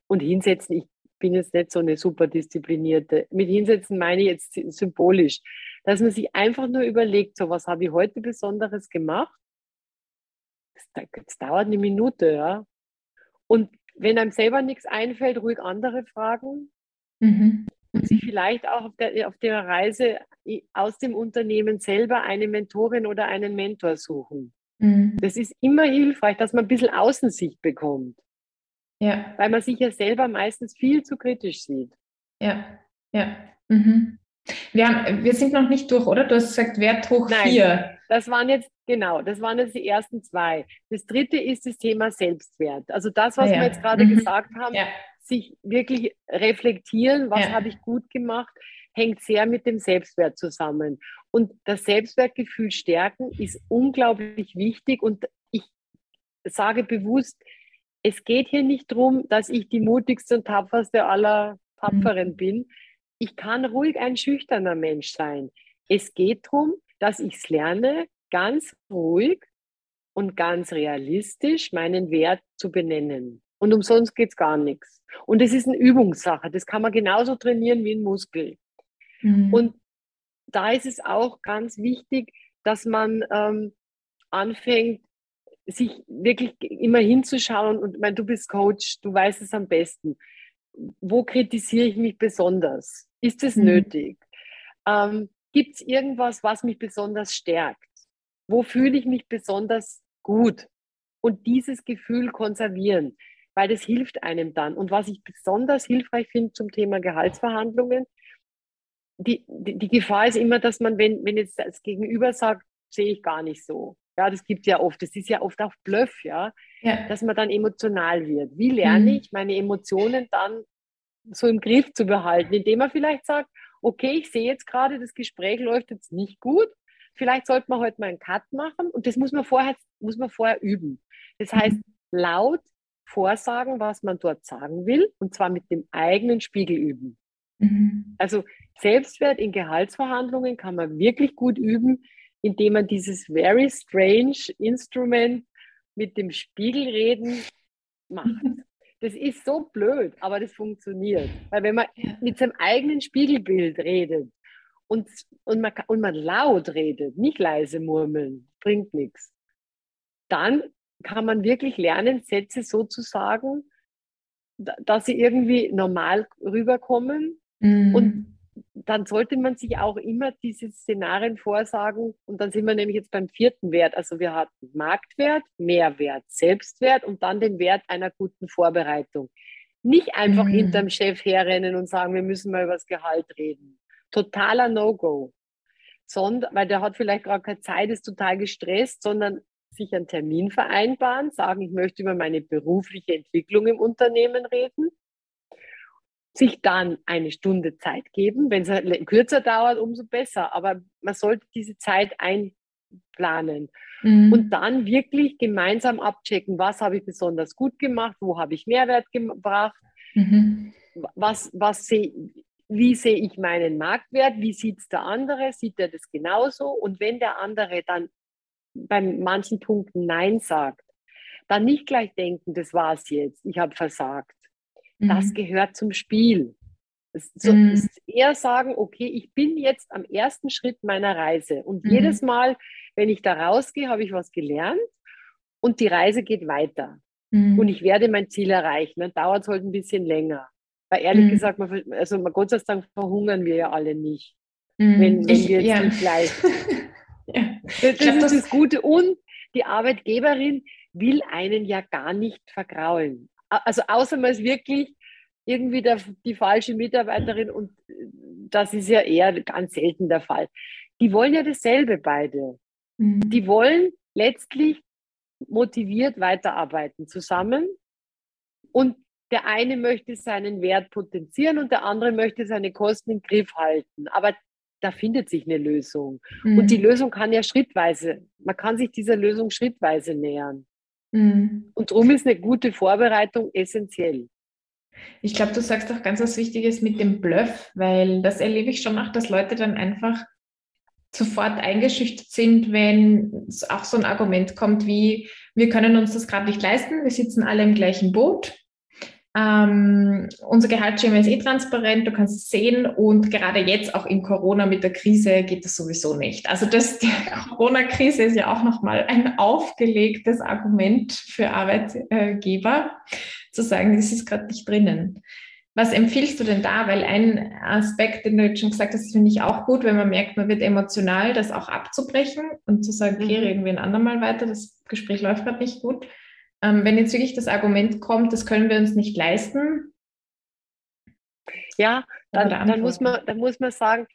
und hinsetzen. Ich bin jetzt nicht so eine super disziplinierte. Mit hinsetzen meine ich jetzt symbolisch dass man sich einfach nur überlegt, so was habe ich heute Besonderes gemacht? Das, das dauert eine Minute, ja. Und wenn einem selber nichts einfällt, ruhig andere fragen. Mhm. Und sich vielleicht auch auf der, auf der Reise aus dem Unternehmen selber eine Mentorin oder einen Mentor suchen. Mhm. Das ist immer hilfreich, dass man ein bisschen Außensicht bekommt. Ja. Weil man sich ja selber meistens viel zu kritisch sieht. Ja, ja. Mhm. Wir, haben, wir sind noch nicht durch, oder? Du hast gesagt, Wert hoch Nein, vier. Das waren jetzt, genau, das waren jetzt die ersten zwei. Das dritte ist das Thema Selbstwert. Also das, was ja. wir jetzt gerade mhm. gesagt haben, ja. sich wirklich reflektieren, was ja. habe ich gut gemacht, hängt sehr mit dem Selbstwert zusammen. Und das Selbstwertgefühl stärken ist unglaublich wichtig. Und ich sage bewusst, es geht hier nicht darum, dass ich die mutigste und tapferste aller Tapferen mhm. bin. Ich kann ruhig ein schüchterner Mensch sein. Es geht darum, dass ich es lerne, ganz ruhig und ganz realistisch meinen Wert zu benennen. Und umsonst geht es gar nichts. Und es ist eine Übungssache. Das kann man genauso trainieren wie ein Muskel. Mhm. Und da ist es auch ganz wichtig, dass man ähm, anfängt, sich wirklich immer hinzuschauen und mein, du bist Coach, du weißt es am besten. Wo kritisiere ich mich besonders? Ist es mhm. nötig? Ähm, Gibt es irgendwas, was mich besonders stärkt? Wo fühle ich mich besonders gut? Und dieses Gefühl konservieren, weil das hilft einem dann. Und was ich besonders hilfreich finde zum Thema Gehaltsverhandlungen, die, die, die Gefahr ist immer, dass man, wenn, wenn jetzt das Gegenüber sagt, sehe ich gar nicht so. Ja, das gibt ja oft. Das ist ja oft auch Bluff, ja, ja. dass man dann emotional wird. Wie lerne mhm. ich, meine Emotionen dann so im Griff zu behalten, indem man vielleicht sagt, okay, ich sehe jetzt gerade, das Gespräch läuft jetzt nicht gut. Vielleicht sollte man heute mal einen Cut machen und das muss man vorher, muss man vorher üben. Das heißt, mhm. laut vorsagen, was man dort sagen will und zwar mit dem eigenen Spiegel üben. Mhm. Also Selbstwert in Gehaltsverhandlungen kann man wirklich gut üben, indem man dieses very strange Instrument mit dem Spiegelreden macht. Das ist so blöd, aber das funktioniert. Weil wenn man mit seinem eigenen Spiegelbild redet und, und, man, und man laut redet, nicht leise murmeln, bringt nichts, dann kann man wirklich lernen, Sätze so zu sagen, dass sie irgendwie normal rüberkommen mhm. und dann sollte man sich auch immer diese Szenarien vorsagen. Und dann sind wir nämlich jetzt beim vierten Wert. Also wir hatten Marktwert, Mehrwert, Selbstwert und dann den Wert einer guten Vorbereitung. Nicht einfach mhm. hinterm Chef herrennen und sagen, wir müssen mal über das Gehalt reden. Totaler No-Go. Sondern, weil der hat vielleicht gerade keine Zeit, ist total gestresst, sondern sich einen Termin vereinbaren, sagen, ich möchte über meine berufliche Entwicklung im Unternehmen reden sich dann eine Stunde Zeit geben. Wenn es kürzer dauert, umso besser. Aber man sollte diese Zeit einplanen mhm. und dann wirklich gemeinsam abchecken, was habe ich besonders gut gemacht, wo habe ich Mehrwert gebracht, mhm. was, was sehe wie sehe ich meinen Marktwert, wie sieht es der andere, sieht er das genauso? Und wenn der andere dann bei manchen Punkten Nein sagt, dann nicht gleich denken, das war es jetzt, ich habe versagt, das mhm. gehört zum Spiel. So, mhm. ist eher sagen, okay, ich bin jetzt am ersten Schritt meiner Reise und mhm. jedes Mal, wenn ich da rausgehe, habe ich was gelernt und die Reise geht weiter mhm. und ich werde mein Ziel erreichen. Dann dauert es halt ein bisschen länger. Weil ehrlich mhm. gesagt, man, also Gott sei Dank verhungern wir ja alle nicht, wenn, wenn ich, wir jetzt ja. nicht leicht. ja. Das, das glaub, ist das, das Gute. Und die Arbeitgeberin will einen ja gar nicht vergraulen also außer man ist wirklich irgendwie der, die falsche Mitarbeiterin und das ist ja eher ganz selten der Fall. Die wollen ja dasselbe beide. Mhm. Die wollen letztlich motiviert weiterarbeiten zusammen und der eine möchte seinen Wert potenzieren und der andere möchte seine Kosten im Griff halten. Aber da findet sich eine Lösung. Mhm. Und die Lösung kann ja schrittweise, man kann sich dieser Lösung schrittweise nähern. Mhm. Und darum ist eine gute Vorbereitung essentiell. Ich glaube, du sagst auch ganz was Wichtiges mit dem Bluff, weil das erlebe ich schon auch, dass Leute dann einfach sofort eingeschüchtert sind, wenn auch so ein Argument kommt wie, wir können uns das gerade nicht leisten, wir sitzen alle im gleichen Boot. Ähm, unser Gehaltsschema ist eh transparent, du kannst es sehen und gerade jetzt auch in Corona mit der Krise geht das sowieso nicht. Also das, die Corona-Krise ist ja auch nochmal ein aufgelegtes Argument für Arbeitgeber, zu sagen, das ist gerade nicht drinnen. Was empfiehlst du denn da? Weil ein Aspekt, den du jetzt schon gesagt hast, finde ich auch gut, wenn man merkt, man wird emotional, das auch abzubrechen und zu sagen, okay, mhm. reden wir ein andermal weiter, das Gespräch läuft gerade nicht gut. Ähm, wenn jetzt wirklich das Argument kommt, das können wir uns nicht leisten. Ja, dann, dann, muss, man, dann muss man sagen,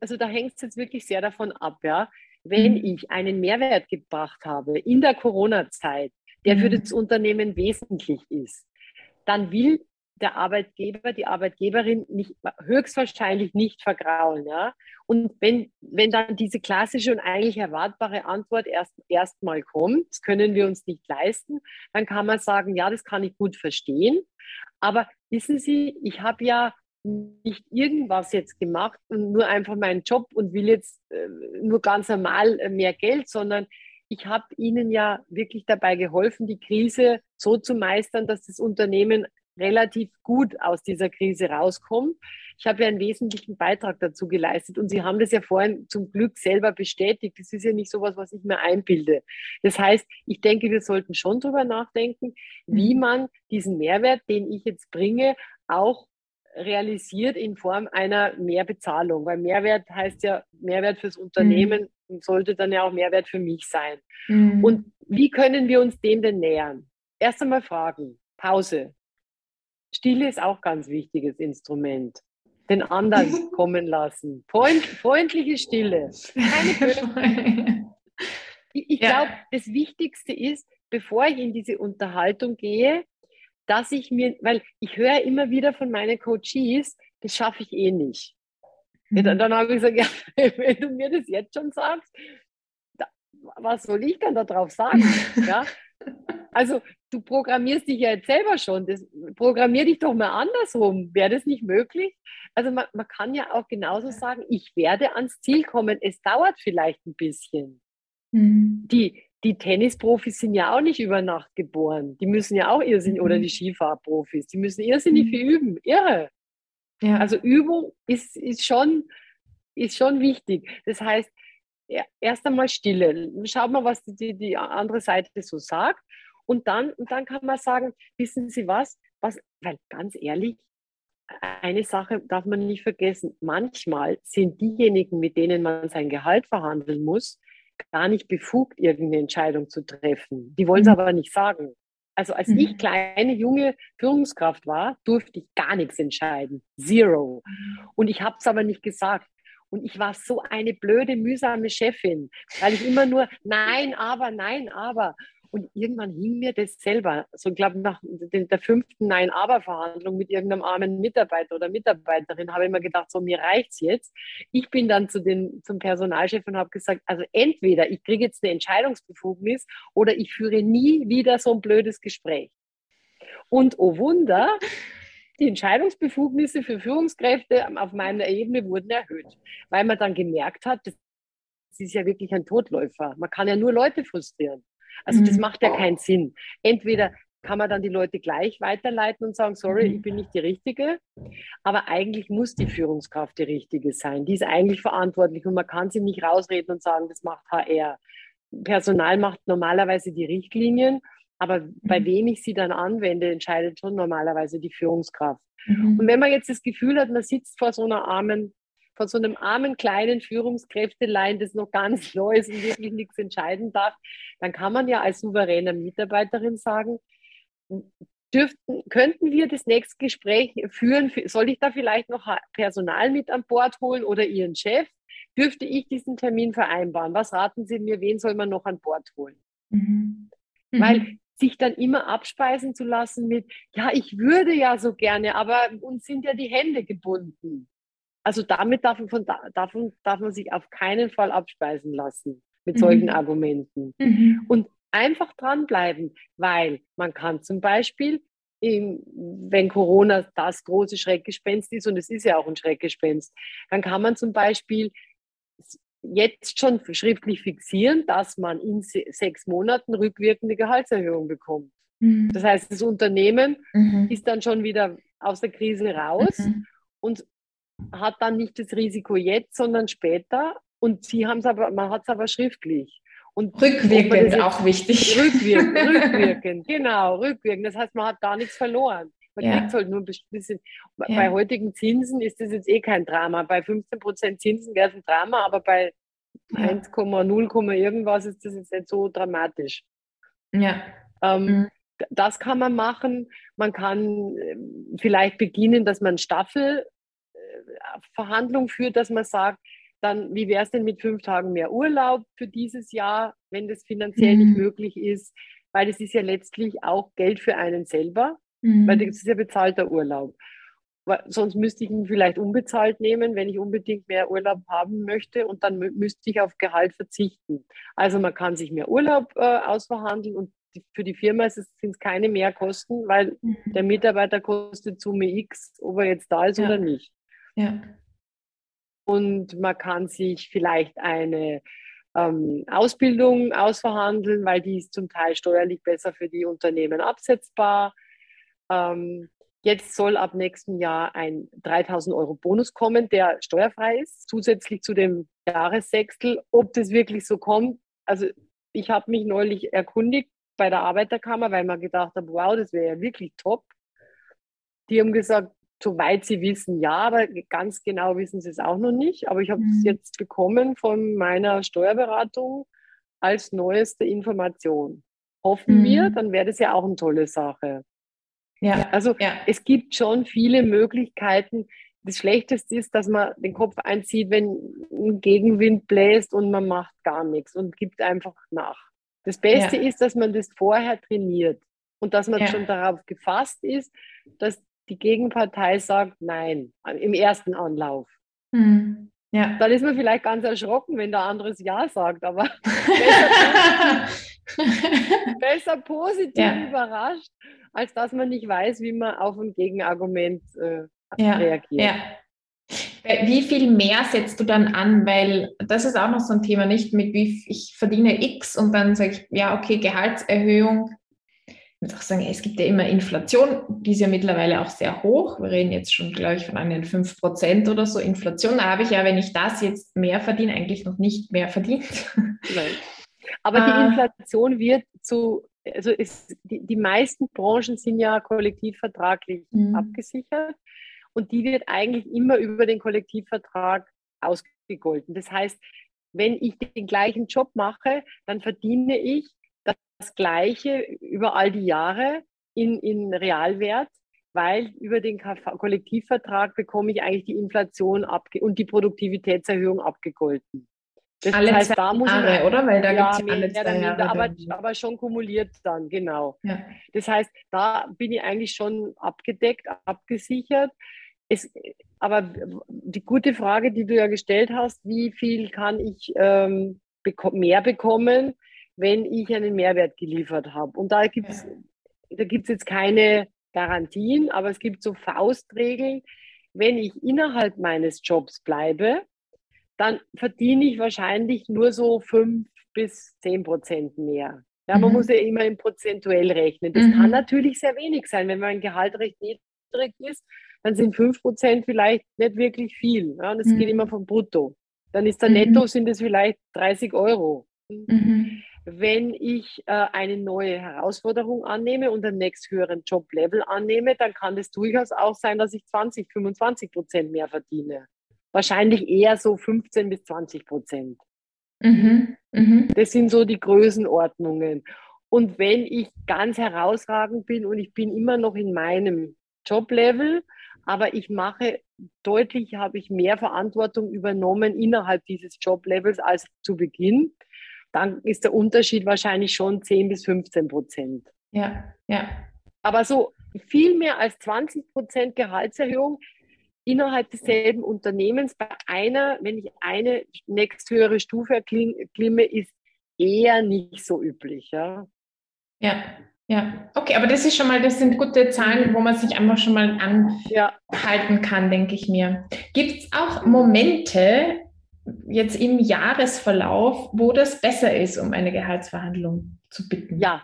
also da hängt es jetzt wirklich sehr davon ab, ja. Wenn mhm. ich einen Mehrwert gebracht habe in der Corona-Zeit, der mhm. für das Unternehmen wesentlich ist, dann will der Arbeitgeber, die Arbeitgeberin nicht, höchstwahrscheinlich nicht vergraulen. Ja? Und wenn, wenn dann diese klassische und eigentlich erwartbare Antwort erst erstmal kommt, das können wir uns nicht leisten, dann kann man sagen, ja, das kann ich gut verstehen. Aber wissen Sie, ich habe ja nicht irgendwas jetzt gemacht und nur einfach meinen Job und will jetzt äh, nur ganz normal äh, mehr Geld, sondern ich habe Ihnen ja wirklich dabei geholfen, die Krise so zu meistern, dass das Unternehmen relativ gut aus dieser Krise rauskommt. Ich habe ja einen wesentlichen Beitrag dazu geleistet und Sie haben das ja vorhin zum Glück selber bestätigt. Das ist ja nicht sowas, was ich mir einbilde. Das heißt, ich denke, wir sollten schon darüber nachdenken, wie mhm. man diesen Mehrwert, den ich jetzt bringe, auch realisiert in Form einer Mehrbezahlung, weil Mehrwert heißt ja Mehrwert fürs Unternehmen mhm. und sollte dann ja auch Mehrwert für mich sein. Mhm. Und wie können wir uns dem denn nähern? Erst einmal fragen, Pause, Stille ist auch ganz wichtiges Instrument. Den anderen kommen lassen. Freund, freundliche Stille. Keine ich, ich ja. glaube, das Wichtigste ist, bevor ich in diese Unterhaltung gehe, dass ich mir, weil ich höre immer wieder von meinen Coaches, das schaffe ich eh nicht. Mhm. Dann, dann habe ich gesagt, ja, wenn du mir das jetzt schon sagst, da, was soll ich dann darauf sagen? ja? Also du programmierst dich ja jetzt selber schon. Das, programmier dich doch mal andersrum. Wäre das nicht möglich? Also man, man kann ja auch genauso sagen, ich werde ans Ziel kommen. Es dauert vielleicht ein bisschen. Mhm. Die, die Tennisprofis sind ja auch nicht über Nacht geboren. Die müssen ja auch irrsinnig, mhm. oder die Skifahrprofis, die müssen irrsinnig mhm. viel üben. Irre. Ja. Also Übung ist, ist, schon, ist schon wichtig. Das heißt, erst einmal Stille. Schaut mal, was die, die andere Seite so sagt. Und dann, und dann kann man sagen, wissen Sie was, was, weil ganz ehrlich, eine Sache darf man nicht vergessen. Manchmal sind diejenigen, mit denen man sein Gehalt verhandeln muss, gar nicht befugt, irgendeine Entscheidung zu treffen. Die wollen es mhm. aber nicht sagen. Also als mhm. ich kleine, junge Führungskraft war, durfte ich gar nichts entscheiden. Zero. Mhm. Und ich habe es aber nicht gesagt. Und ich war so eine blöde, mühsame Chefin, weil ich immer nur Nein, aber, nein, aber. Und irgendwann hing mir das selber. So, ich glaube, nach der fünften Nein-Aber-Verhandlung mit irgendeinem armen Mitarbeiter oder Mitarbeiterin habe ich mir gedacht, so, mir reicht's jetzt. Ich bin dann zu den, zum Personalchef und habe gesagt, also entweder ich kriege jetzt eine Entscheidungsbefugnis oder ich führe nie wieder so ein blödes Gespräch. Und oh Wunder, die Entscheidungsbefugnisse für Führungskräfte auf meiner Ebene wurden erhöht, weil man dann gemerkt hat, das ist ja wirklich ein Todläufer. Man kann ja nur Leute frustrieren. Also das mhm. macht ja keinen Sinn. Entweder kann man dann die Leute gleich weiterleiten und sagen, sorry, mhm. ich bin nicht die Richtige. Aber eigentlich muss die Führungskraft die Richtige sein. Die ist eigentlich verantwortlich und man kann sie nicht rausreden und sagen, das macht HR. Personal macht normalerweise die Richtlinien, aber bei mhm. wem ich sie dann anwende, entscheidet schon normalerweise die Führungskraft. Mhm. Und wenn man jetzt das Gefühl hat, man sitzt vor so einer armen von so einem armen kleinen Führungskräftelein, das noch ganz neu ist und wirklich nichts entscheiden darf, dann kann man ja als souveräne Mitarbeiterin sagen, dürften, könnten wir das nächste Gespräch führen? Soll ich da vielleicht noch Personal mit an Bord holen oder Ihren Chef? Dürfte ich diesen Termin vereinbaren? Was raten Sie mir, wen soll man noch an Bord holen? Mhm. Mhm. Weil sich dann immer abspeisen zu lassen mit, ja, ich würde ja so gerne, aber uns sind ja die Hände gebunden. Also damit darf, von, davon darf man sich auf keinen Fall abspeisen lassen mit solchen mhm. Argumenten. Mhm. Und einfach dranbleiben, weil man kann zum Beispiel, wenn Corona das große Schreckgespenst ist, und es ist ja auch ein Schreckgespenst, dann kann man zum Beispiel jetzt schon schriftlich fixieren, dass man in sechs Monaten rückwirkende Gehaltserhöhung bekommt. Mhm. Das heißt, das Unternehmen mhm. ist dann schon wieder aus der Krise raus mhm. und hat dann nicht das Risiko jetzt, sondern später. Und sie haben es aber, man hat es aber schriftlich. Und rückwirkend auch wichtig. Rückwirkend, rückwirkend, genau, rückwirkend. Das heißt, man hat gar nichts verloren. Man ja. kriegt halt nur ein bisschen. Ja. Bei heutigen Zinsen ist das jetzt eh kein Drama. Bei 15% Zinsen wäre es ein Drama, aber bei ja. 1,0, irgendwas ist das jetzt nicht so dramatisch. Ja. Ähm, mhm. Das kann man machen. Man kann ähm, vielleicht beginnen, dass man Staffelverhandlungen äh, führt, dass man sagt, dann, wie wäre es denn mit fünf Tagen mehr Urlaub für dieses Jahr, wenn das finanziell mhm. nicht möglich ist? Weil es ist ja letztlich auch Geld für einen selber, mhm. weil das ist ja bezahlter Urlaub. Sonst müsste ich ihn vielleicht unbezahlt nehmen, wenn ich unbedingt mehr Urlaub haben möchte und dann müsste ich auf Gehalt verzichten. Also man kann sich mehr Urlaub äh, ausverhandeln und die, für die Firma sind es keine Mehrkosten, weil mhm. der Mitarbeiter kostet Summe X, ob er jetzt da ist ja. oder nicht. Ja. Und man kann sich vielleicht eine ähm, Ausbildung ausverhandeln, weil die ist zum Teil steuerlich besser für die Unternehmen absetzbar. Ähm, jetzt soll ab nächstem Jahr ein 3000 Euro Bonus kommen, der steuerfrei ist, zusätzlich zu dem Jahressechstel. Ob das wirklich so kommt, also ich habe mich neulich erkundigt bei der Arbeiterkammer, weil man gedacht hat, wow, das wäre ja wirklich top. Die haben gesagt, soweit sie wissen, ja, aber ganz genau wissen sie es auch noch nicht. Aber ich habe es mhm. jetzt bekommen von meiner Steuerberatung als neueste Information. Hoffen mhm. wir, dann wäre das ja auch eine tolle Sache. Ja. Also ja. es gibt schon viele Möglichkeiten. Das Schlechteste ist, dass man den Kopf einzieht, wenn ein Gegenwind bläst und man macht gar nichts und gibt einfach nach. Das Beste ja. ist, dass man das vorher trainiert und dass man ja. schon darauf gefasst ist, dass die Gegenpartei sagt Nein im ersten Anlauf. Mhm. Ja. Dann ist man vielleicht ganz erschrocken, wenn der andere Ja sagt, aber besser, besser positiv ja. überrascht, als dass man nicht weiß, wie man auf ein Gegenargument äh, ja. reagiert. Ja. Wie viel mehr setzt du dann an? Weil das ist auch noch so ein Thema, nicht mit wie ich verdiene X und dann sage ich, ja, okay, Gehaltserhöhung muss auch sagen, es gibt ja immer Inflation, die ist ja mittlerweile auch sehr hoch. Wir reden jetzt schon, glaube ich, von einen 5% oder so Inflation. Da habe ich ja, wenn ich das jetzt mehr verdiene, eigentlich noch nicht mehr verdient. Nein. Aber die ah. Inflation wird zu, also ist, die, die meisten Branchen sind ja kollektivvertraglich mhm. abgesichert und die wird eigentlich immer über den Kollektivvertrag ausgegolten. Das heißt, wenn ich den gleichen Job mache, dann verdiene ich das Gleiche über all die Jahre in, in Realwert, weil über den Kollektivvertrag bekomme ich eigentlich die Inflation und die Produktivitätserhöhung abgegolten. Das alle heißt, da muss Jahre, ich, oder? Weil da ja, gibt es alle zwei Jahre. Aber, aber schon kumuliert dann, genau. Ja. Das heißt, da bin ich eigentlich schon abgedeckt, abgesichert. Es, aber die gute Frage, die du ja gestellt hast, wie viel kann ich ähm, beko mehr bekommen? Wenn ich einen Mehrwert geliefert habe. Und da gibt es da gibt's jetzt keine Garantien, aber es gibt so Faustregeln. Wenn ich innerhalb meines Jobs bleibe, dann verdiene ich wahrscheinlich nur so fünf bis zehn Prozent mehr. Ja, man mhm. muss ja immer im prozentuell rechnen. Das mhm. kann natürlich sehr wenig sein. Wenn mein Gehalt recht niedrig ist, dann sind fünf Prozent vielleicht nicht wirklich viel. Ja, das mhm. geht immer vom Brutto. Dann ist der mhm. Netto, sind es vielleicht 30 Euro. Mhm wenn ich äh, eine neue Herausforderung annehme und einen nächsthöheren Joblevel annehme, dann kann es durchaus auch sein, dass ich 20, 25 Prozent mehr verdiene. Wahrscheinlich eher so 15 bis 20 Prozent. Mhm. Mhm. Das sind so die Größenordnungen. Und wenn ich ganz herausragend bin und ich bin immer noch in meinem Joblevel, aber ich mache deutlich, habe ich mehr Verantwortung übernommen innerhalb dieses Joblevels als zu Beginn, dann ist der Unterschied wahrscheinlich schon 10 bis 15 Prozent. Ja, ja. Aber so viel mehr als 20 Prozent Gehaltserhöhung innerhalb desselben Unternehmens bei einer, wenn ich eine nächsthöhere Stufe erklimme, ist eher nicht so üblich. Ja. ja, ja. Okay, aber das ist schon mal, das sind gute Zahlen, wo man sich einfach schon mal anhalten ja. kann, denke ich mir. Gibt es auch Momente, jetzt im Jahresverlauf, wo das besser ist, um eine Gehaltsverhandlung zu bitten? Ja,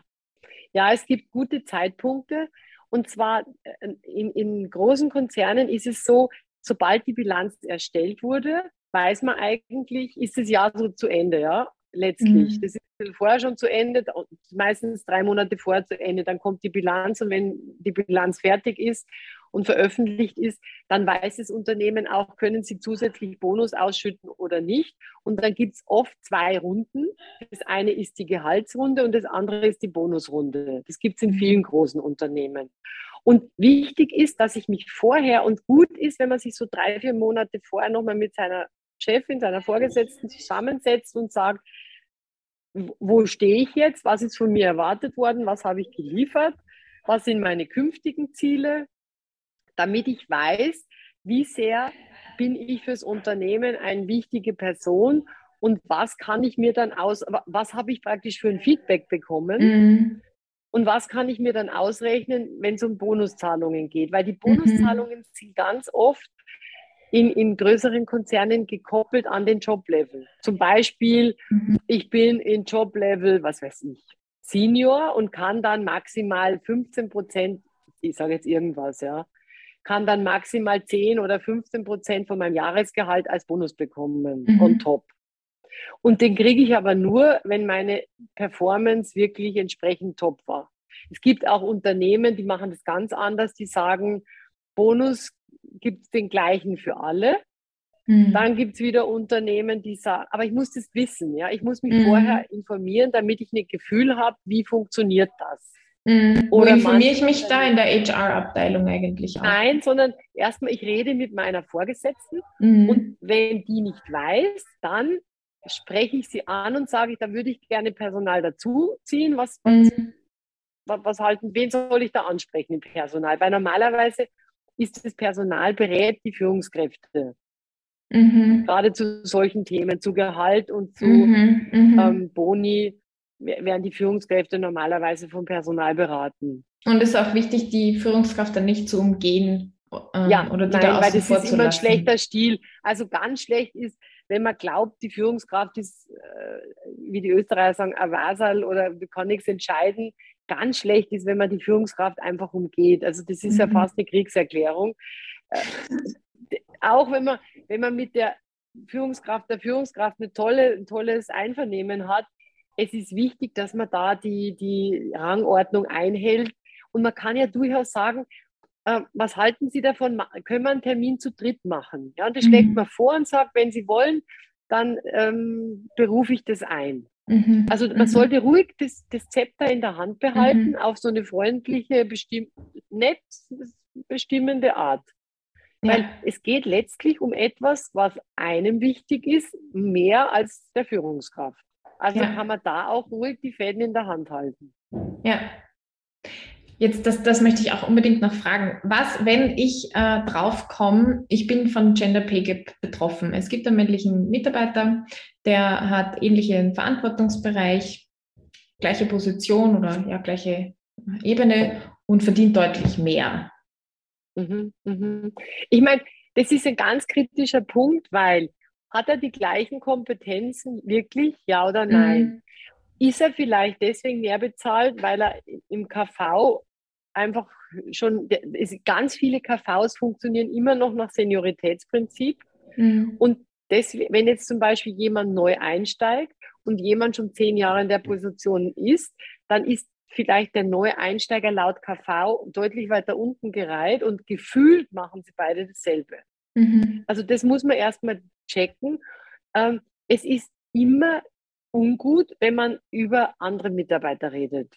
Ja, es gibt gute Zeitpunkte. Und zwar äh, in, in großen Konzernen ist es so, sobald die Bilanz erstellt wurde, weiß man eigentlich, ist das Jahr so zu Ende, ja, letztlich. Mhm. Das ist vorher schon zu Ende, meistens drei Monate vorher zu Ende. Dann kommt die Bilanz und wenn die Bilanz fertig ist und veröffentlicht ist, dann weiß das Unternehmen auch, können sie zusätzlich Bonus ausschütten oder nicht. Und dann gibt es oft zwei Runden. Das eine ist die Gehaltsrunde und das andere ist die Bonusrunde. Das gibt es in vielen großen Unternehmen. Und wichtig ist, dass ich mich vorher und gut ist, wenn man sich so drei, vier Monate vorher nochmal mit seiner Chefin, seiner Vorgesetzten zusammensetzt und sagt, wo stehe ich jetzt? Was ist von mir erwartet worden? Was habe ich geliefert? Was sind meine künftigen Ziele? Damit ich weiß, wie sehr bin ich fürs Unternehmen eine wichtige Person und was kann ich mir dann aus, was habe ich praktisch für ein Feedback bekommen mhm. und was kann ich mir dann ausrechnen, wenn es um Bonuszahlungen geht, weil die mhm. Bonuszahlungen mhm. sind ganz oft in, in größeren Konzernen gekoppelt an den Joblevel. Zum Beispiel, mhm. ich bin in Joblevel, was weiß ich, Senior und kann dann maximal 15 Prozent, ich sage jetzt irgendwas, ja, kann dann maximal 10 oder 15 Prozent von meinem Jahresgehalt als Bonus bekommen, mhm. on top. Und den kriege ich aber nur, wenn meine Performance wirklich entsprechend top war. Es gibt auch Unternehmen, die machen das ganz anders, die sagen, Bonus gibt es den gleichen für alle. Mhm. Dann gibt es wieder Unternehmen, die sagen, aber ich muss das wissen, ja, ich muss mich mhm. vorher informieren, damit ich ein Gefühl habe, wie funktioniert das. Mhm. Oder Wo informiere ich mich da in der HR-Abteilung eigentlich auch? Nein, sondern erstmal, ich rede mit meiner Vorgesetzten mhm. und wenn die nicht weiß, dann spreche ich sie an und sage, da würde ich gerne Personal dazuziehen. Was, was, mhm. was, was halten, wen soll ich da ansprechen im Personal? Weil normalerweise ist das Personal berät die Führungskräfte. Mhm. Gerade zu solchen Themen, zu Gehalt und zu mhm. Mhm. ähm, Boni werden die Führungskräfte normalerweise vom Personal beraten. Und es ist auch wichtig, die Führungskraft dann nicht zu umgehen ähm, ja, oder die nein, da weil das ist immer ein schlechter Stil. Also ganz schlecht ist, wenn man glaubt, die Führungskraft ist, äh, wie die Österreicher sagen, ein Wasal oder kann nichts entscheiden. Ganz schlecht ist, wenn man die Führungskraft einfach umgeht. Also das ist mhm. ja fast eine Kriegserklärung. Äh, auch wenn man, wenn man mit der Führungskraft, der Führungskraft eine tolle, ein tolles Einvernehmen hat, es ist wichtig, dass man da die, die Rangordnung einhält. Und man kann ja durchaus sagen, äh, was halten Sie davon? Können wir einen Termin zu dritt machen? Ja, und das mhm. schlägt man vor und sagt, wenn Sie wollen, dann ähm, berufe ich das ein. Mhm. Also man mhm. sollte ruhig das, das Zepter in der Hand behalten, mhm. auf so eine freundliche, bestimm nett bestimmende Art. Ja. Weil es geht letztlich um etwas, was einem wichtig ist, mehr als der Führungskraft. Also ja. kann man da auch ruhig die Fäden in der Hand halten. Ja. Jetzt, das, das möchte ich auch unbedingt noch fragen. Was, wenn ich äh, drauf komme, ich bin von Gender Pay Gap betroffen. Es gibt einen männlichen Mitarbeiter, der hat ähnlichen Verantwortungsbereich, gleiche Position oder ja, gleiche Ebene und verdient deutlich mehr. Mhm, mhm. Ich meine, das ist ein ganz kritischer Punkt, weil hat er die gleichen Kompetenzen wirklich, ja oder nein? Mhm. Ist er vielleicht deswegen mehr bezahlt, weil er im KV einfach schon, ganz viele KVs funktionieren immer noch nach Senioritätsprinzip. Mhm. Und deswegen, wenn jetzt zum Beispiel jemand neu einsteigt und jemand schon zehn Jahre in der Position ist, dann ist vielleicht der neue Einsteiger laut KV deutlich weiter unten gereiht und gefühlt machen sie beide dasselbe. Mhm. Also das muss man erstmal checken. Ähm, es ist immer ungut, wenn man über andere Mitarbeiter redet.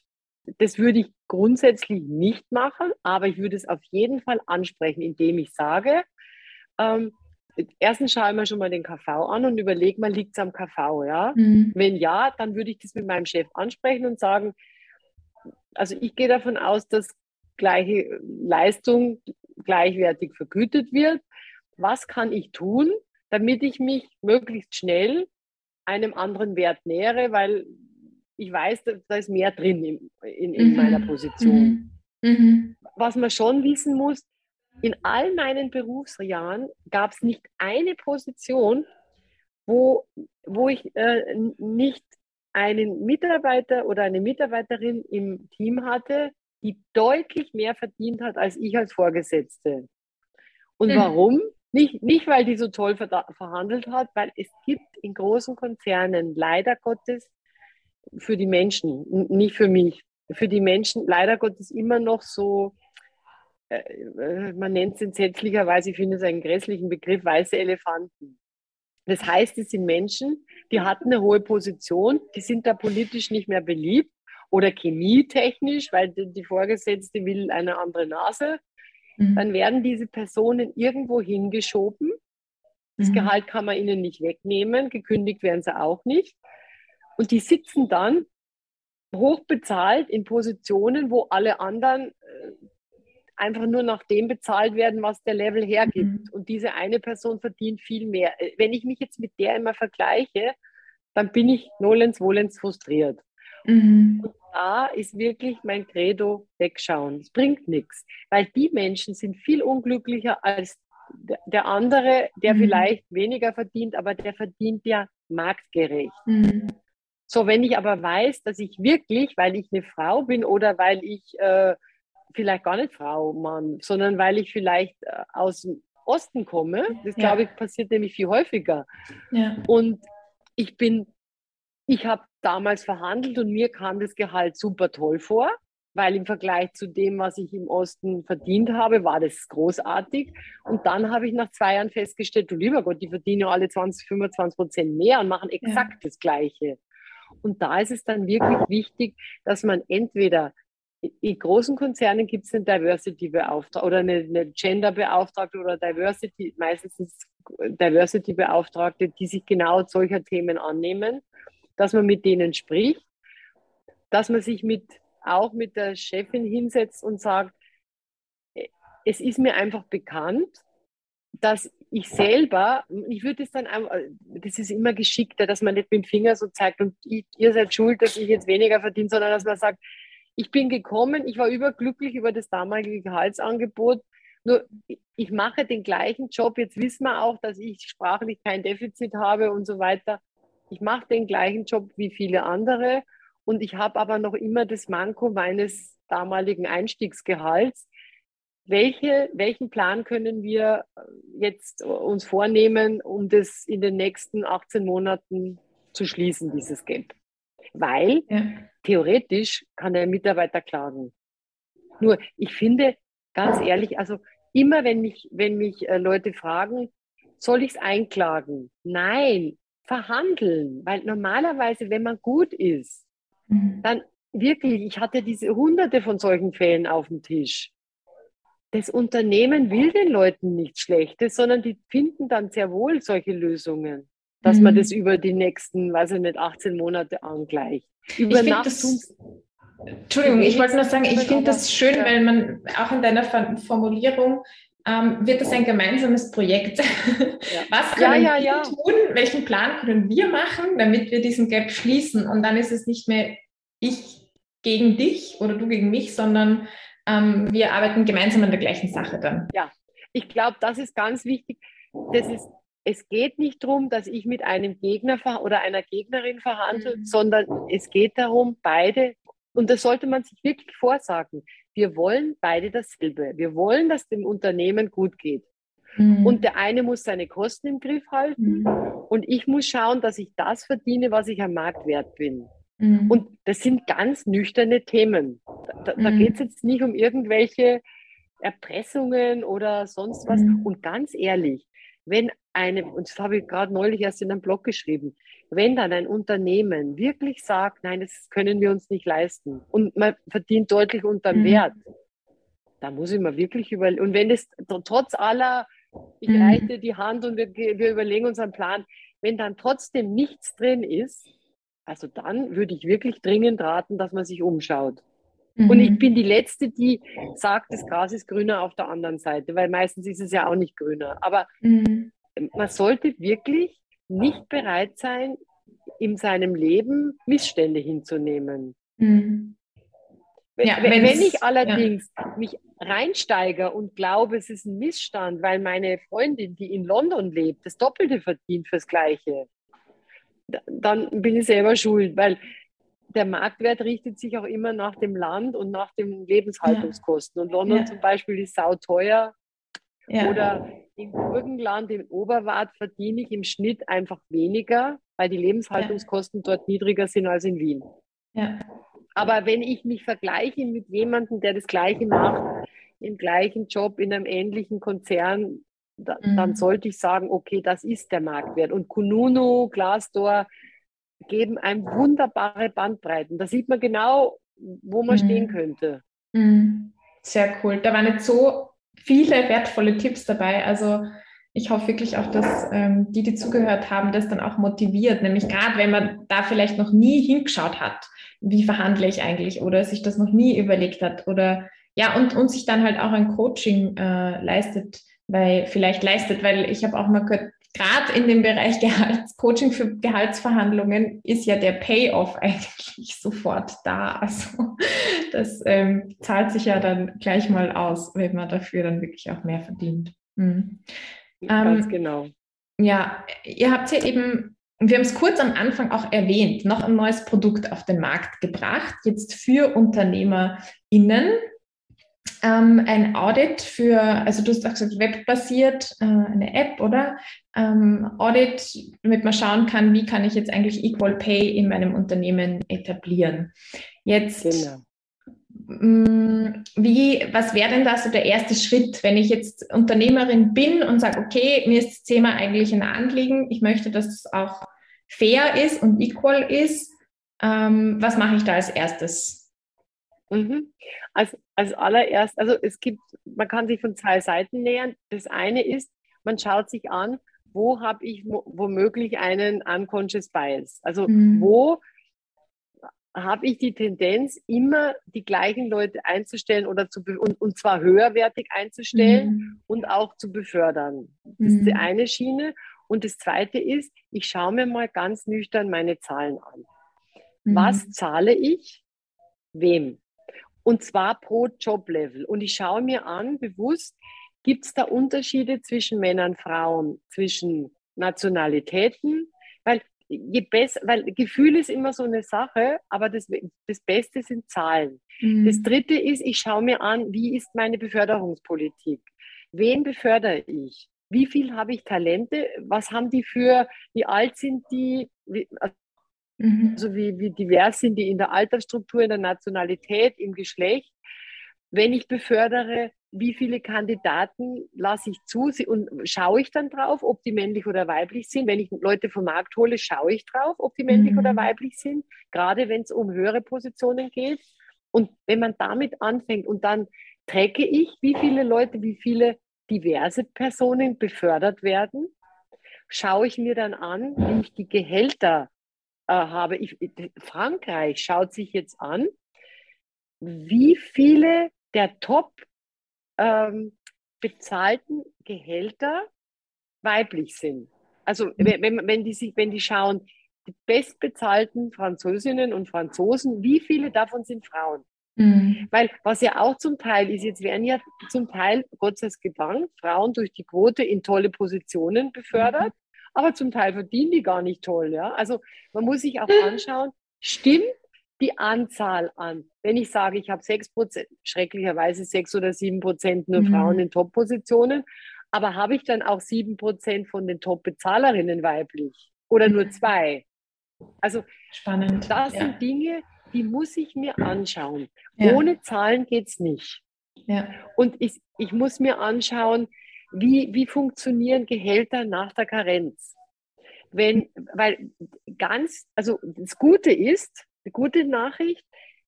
Das würde ich grundsätzlich nicht machen, aber ich würde es auf jeden Fall ansprechen, indem ich sage, ähm, erstens schaue ich mir schon mal den KV an und überlege mal, liegt es am KV, ja? Mhm. Wenn ja, dann würde ich das mit meinem Chef ansprechen und sagen, also ich gehe davon aus, dass gleiche Leistung gleichwertig vergütet wird. Was kann ich tun, damit ich mich möglichst schnell einem anderen Wert nähere, weil ich weiß, da ist mehr drin in, in, in mhm. meiner Position. Mhm. mhm. Was man schon wissen muss, in all meinen Berufsjahren gab es nicht eine Position, wo, wo ich äh, nicht einen Mitarbeiter oder eine Mitarbeiterin im Team hatte, die deutlich mehr verdient hat als ich als Vorgesetzte. Und mhm. warum? Nicht, nicht, weil die so toll verhandelt hat, weil es gibt in großen Konzernen leider Gottes für die Menschen, nicht für mich, für die Menschen leider Gottes immer noch so, äh, äh man nennt es entsetzlicherweise, ich finde es einen grässlichen Begriff, weiße Elefanten. Das heißt, es sind Menschen, die hatten eine hohe Position, die sind da politisch nicht mehr beliebt oder chemietechnisch, weil die Vorgesetzte will eine andere Nase. Mhm. Dann werden diese Personen irgendwo hingeschoben. Das mhm. Gehalt kann man ihnen nicht wegnehmen, gekündigt werden sie auch nicht. Und die sitzen dann hochbezahlt in Positionen, wo alle anderen äh, einfach nur nach dem bezahlt werden, was der Level hergibt. Mhm. Und diese eine Person verdient viel mehr. Äh, wenn ich mich jetzt mit der immer vergleiche, dann bin ich nolens wohlens frustriert. Mhm. Und da ist wirklich mein Credo wegschauen. Es bringt nichts, weil die Menschen sind viel unglücklicher als der andere, der mhm. vielleicht weniger verdient, aber der verdient ja marktgerecht. Mhm. So, wenn ich aber weiß, dass ich wirklich, weil ich eine Frau bin oder weil ich äh, vielleicht gar nicht Frau, Mann, sondern weil ich vielleicht äh, aus dem Osten komme, das ja. glaube ich passiert nämlich viel häufiger. Ja. Und ich bin, ich habe damals verhandelt und mir kam das Gehalt super toll vor, weil im Vergleich zu dem, was ich im Osten verdient habe, war das großartig. Und dann habe ich nach zwei Jahren festgestellt, du lieber Gott, die verdienen ja alle 20, 25 Prozent mehr und machen exakt ja. das Gleiche. Und da ist es dann wirklich wichtig, dass man entweder in großen Konzernen gibt es eine Diversity-Beauftragte oder eine, eine Gender-Beauftragte oder Diversity, meistens Diversity-Beauftragte, die sich genau solcher Themen annehmen dass man mit denen spricht, dass man sich mit, auch mit der Chefin hinsetzt und sagt, es ist mir einfach bekannt, dass ich selber, ich würde es dann, das ist immer geschickter, dass man nicht mit dem Finger so zeigt und ich, ihr seid schuld, dass ich jetzt weniger verdiene, sondern dass man sagt, ich bin gekommen, ich war überglücklich über das damalige Gehaltsangebot, nur ich mache den gleichen Job, jetzt wissen wir auch, dass ich sprachlich kein Defizit habe und so weiter. Ich mache den gleichen Job wie viele andere und ich habe aber noch immer das Manko meines damaligen Einstiegsgehalts. Welche, welchen Plan können wir jetzt uns vornehmen, um das in den nächsten 18 Monaten zu schließen, dieses Gap? Weil ja. theoretisch kann der Mitarbeiter klagen. Nur ich finde, ganz ehrlich, also immer wenn mich, wenn mich äh, Leute fragen, soll ich es einklagen? Nein, verhandeln, weil normalerweise, wenn man gut ist, mhm. dann wirklich, ich hatte diese hunderte von solchen Fällen auf dem Tisch. Das Unternehmen will den Leuten nichts Schlechtes, sondern die finden dann sehr wohl solche Lösungen, dass mhm. man das über die nächsten, weiß ich nicht, 18 Monate angleicht. Über Nacht das, Entschuldigung, ich wollte nur sagen, ich finde das schön, weil man auch in deiner Formulierung ähm, wird das ein gemeinsames Projekt. Ja. Was können ja, ja, wir tun? Welchen Plan können wir machen, damit wir diesen Gap schließen? Und dann ist es nicht mehr ich gegen dich oder du gegen mich, sondern ähm, wir arbeiten gemeinsam an der gleichen Sache dann. Ja, ich glaube, das ist ganz wichtig. Das ist, es geht nicht darum, dass ich mit einem Gegner oder einer Gegnerin verhandle, mhm. sondern es geht darum, beide, und das sollte man sich wirklich vorsagen, wir wollen beide dasselbe. Wir wollen, dass dem Unternehmen gut geht. Mhm. Und der eine muss seine Kosten im Griff halten mhm. und ich muss schauen, dass ich das verdiene, was ich am Markt wert bin. Mhm. Und das sind ganz nüchterne Themen. Da, da mhm. geht es jetzt nicht um irgendwelche Erpressungen oder sonst was. Mhm. Und ganz ehrlich, wenn eine, und das habe ich gerade neulich erst in einem Blog geschrieben, wenn dann ein Unternehmen wirklich sagt, nein, das können wir uns nicht leisten und man verdient deutlich unter mhm. Wert, da muss ich mir wirklich überlegen. Und wenn es trotz aller, ich mhm. reiche die Hand und wir, wir überlegen uns einen Plan, wenn dann trotzdem nichts drin ist, also dann würde ich wirklich dringend raten, dass man sich umschaut. Mhm. Und ich bin die Letzte, die sagt, das Gras ist grüner auf der anderen Seite, weil meistens ist es ja auch nicht grüner. Aber mhm. man sollte wirklich nicht bereit sein, in seinem Leben Missstände hinzunehmen. Mhm. Wenn, ja, wenn, wenn ich allerdings ja. mich reinsteige und glaube, es ist ein Missstand, weil meine Freundin, die in London lebt, das Doppelte verdient fürs Gleiche, dann bin ich selber schuld, weil der Marktwert richtet sich auch immer nach dem Land und nach den Lebenshaltungskosten. Und London ja. zum Beispiel ist sauteuer. Ja. Oder im Burgenland, im Oberwart verdiene ich im Schnitt einfach weniger, weil die Lebenshaltungskosten dort niedriger sind als in Wien. Aber wenn ich mich vergleiche mit jemandem, der das Gleiche macht, im gleichen Job, in einem ähnlichen Konzern, da, mhm. dann sollte ich sagen, okay, das ist der Marktwert. Und Kununu, Glassdoor, geben einem wunderbare Bandbreiten. Da sieht man genau, wo man mhm. stehen könnte. Mhm. Sehr cool. Da waren jetzt so viele wertvolle Tipps dabei. Also ich hoffe wirklich auch, dass ähm, die, die zugehört haben, das dann auch motiviert. Nämlich gerade, wenn man da vielleicht noch nie hingeschaut hat, wie verhandle ich eigentlich oder sich das noch nie überlegt hat oder ja, und, und sich dann halt auch ein Coaching äh, leistet, weil vielleicht leistet, weil ich habe auch mal gehört, gerade in dem Bereich Gehalts, Coaching für Gehaltsverhandlungen ist ja der Payoff eigentlich sofort da. Also das ähm, zahlt sich ja dann gleich mal aus, wenn man dafür dann wirklich auch mehr verdient. Mhm. Ganz ähm, genau. Ja, ihr habt ja eben, wir haben es kurz am Anfang auch erwähnt, noch ein neues Produkt auf den Markt gebracht, jetzt für UnternehmerInnen ähm, ein Audit für, also du hast auch gesagt, webbasiert, äh, eine App, oder? Ähm, Audit, damit man schauen kann, wie kann ich jetzt eigentlich Equal Pay in meinem Unternehmen etablieren. Jetzt, genau. mh, mm, wie, was wäre denn da so der erste Schritt, wenn ich jetzt Unternehmerin bin und sage, okay, mir ist das Thema eigentlich ein Anliegen, ich möchte, dass es auch fair ist und equal ist. Ähm, was mache ich da als erstes? Mhm. Als, als allererst, also es gibt, man kann sich von zwei Seiten nähern. Das eine ist, man schaut sich an, wo habe ich womöglich einen unconscious bias? Also mhm. wo habe ich die Tendenz, immer die gleichen Leute einzustellen oder zu und, und zwar höherwertig einzustellen mhm. und auch zu befördern. Das ist die mhm. eine Schiene. Und das zweite ist, ich schaue mir mal ganz nüchtern meine Zahlen an. Was mhm. zahle ich? Wem? Und zwar pro Joblevel. Und ich schaue mir an, bewusst, gibt es da Unterschiede zwischen Männern und Frauen, zwischen Nationalitäten? Weil je besser, weil Gefühl ist immer so eine Sache, aber das, das Beste sind Zahlen. Mhm. Das dritte ist, ich schaue mir an, wie ist meine Beförderungspolitik? Wen befördere ich? Wie viel habe ich Talente? Was haben die für, wie alt sind die? Mhm. Also wie, wie divers sind die in der Altersstruktur, in der Nationalität, im Geschlecht. Wenn ich befördere, wie viele Kandidaten lasse ich zu und schaue ich dann drauf, ob die männlich oder weiblich sind. Wenn ich Leute vom Markt hole, schaue ich drauf, ob die männlich mhm. oder weiblich sind, gerade wenn es um höhere Positionen geht. Und wenn man damit anfängt und dann trecke ich, wie viele Leute, wie viele diverse Personen befördert werden, schaue ich mir dann an, wie ich die Gehälter habe. Ich, Frankreich schaut sich jetzt an, wie viele der top ähm, bezahlten Gehälter weiblich sind. Also mhm. wenn, wenn, die sich, wenn die schauen, die bestbezahlten Französinnen und Franzosen, wie viele davon sind Frauen? Mhm. Weil was ja auch zum Teil ist, jetzt werden ja zum Teil, Gott sei Dank, Frauen durch die Quote in tolle Positionen befördert. Aber zum Teil verdienen die gar nicht toll. Ja? Also man muss sich auch anschauen, stimmt die Anzahl an. Wenn ich sage, ich habe sechs Prozent, schrecklicherweise sechs oder sieben Prozent nur mhm. Frauen in Top-Positionen, aber habe ich dann auch sieben Prozent von den Top-Bezahlerinnen weiblich oder nur mhm. zwei? Also spannend. Das ja. sind Dinge, die muss ich mir anschauen. Ja. Ohne Zahlen geht es nicht. Ja. Und ich, ich muss mir anschauen, wie, wie funktionieren Gehälter nach der Karenz? Wenn, weil ganz, also das Gute ist, die gute Nachricht,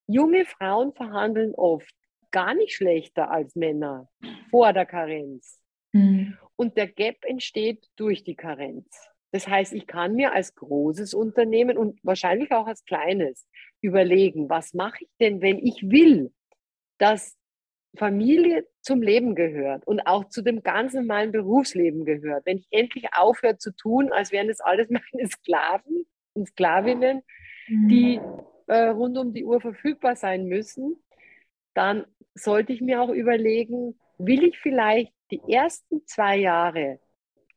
junge Frauen verhandeln oft gar nicht schlechter als Männer vor der Karenz. Mhm. Und der Gap entsteht durch die Karenz. Das heißt, ich kann mir als großes Unternehmen und wahrscheinlich auch als kleines überlegen, was mache ich denn, wenn ich will, dass Familie zum Leben gehört und auch zu dem ganz normalen Berufsleben gehört. Wenn ich endlich aufhöre zu tun, als wären das alles meine Sklaven und Sklavinnen, die mhm. äh, rund um die Uhr verfügbar sein müssen, dann sollte ich mir auch überlegen, will ich vielleicht die ersten zwei Jahre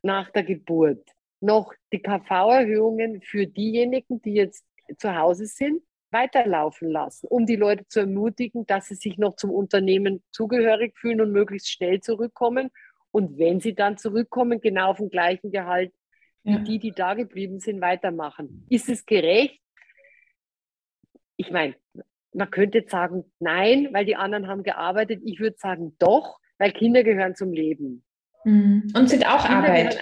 nach der Geburt noch die KV-Erhöhungen für diejenigen, die jetzt zu Hause sind, weiterlaufen lassen, um die Leute zu ermutigen, dass sie sich noch zum Unternehmen zugehörig fühlen und möglichst schnell zurückkommen. Und wenn sie dann zurückkommen, genau auf dem gleichen Gehalt wie die, die da geblieben sind, weitermachen. Ist es gerecht? Ich meine, man könnte jetzt sagen, nein, weil die anderen haben gearbeitet. Ich würde sagen, doch, weil Kinder gehören zum Leben. Mhm. Und sind auch Kinder Arbeit.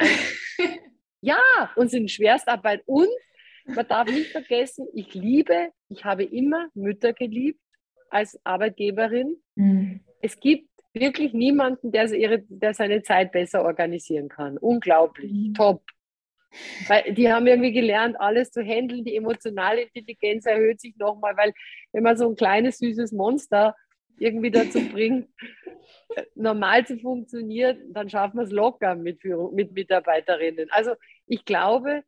ja, und sind Schwerstarbeit. Und man darf nicht vergessen, ich liebe, ich habe immer Mütter geliebt als Arbeitgeberin. Mhm. Es gibt wirklich niemanden, der, ihre, der, seine Zeit besser organisieren kann. Unglaublich, mhm. top. Weil die haben irgendwie gelernt, alles zu handeln. Die emotionale Intelligenz erhöht sich nochmal, weil wenn man so ein kleines, süßes Monster irgendwie dazu bringt, normal zu funktionieren, dann schaffen wir es locker mit, Führung, mit Mitarbeiterinnen. Also ich glaube,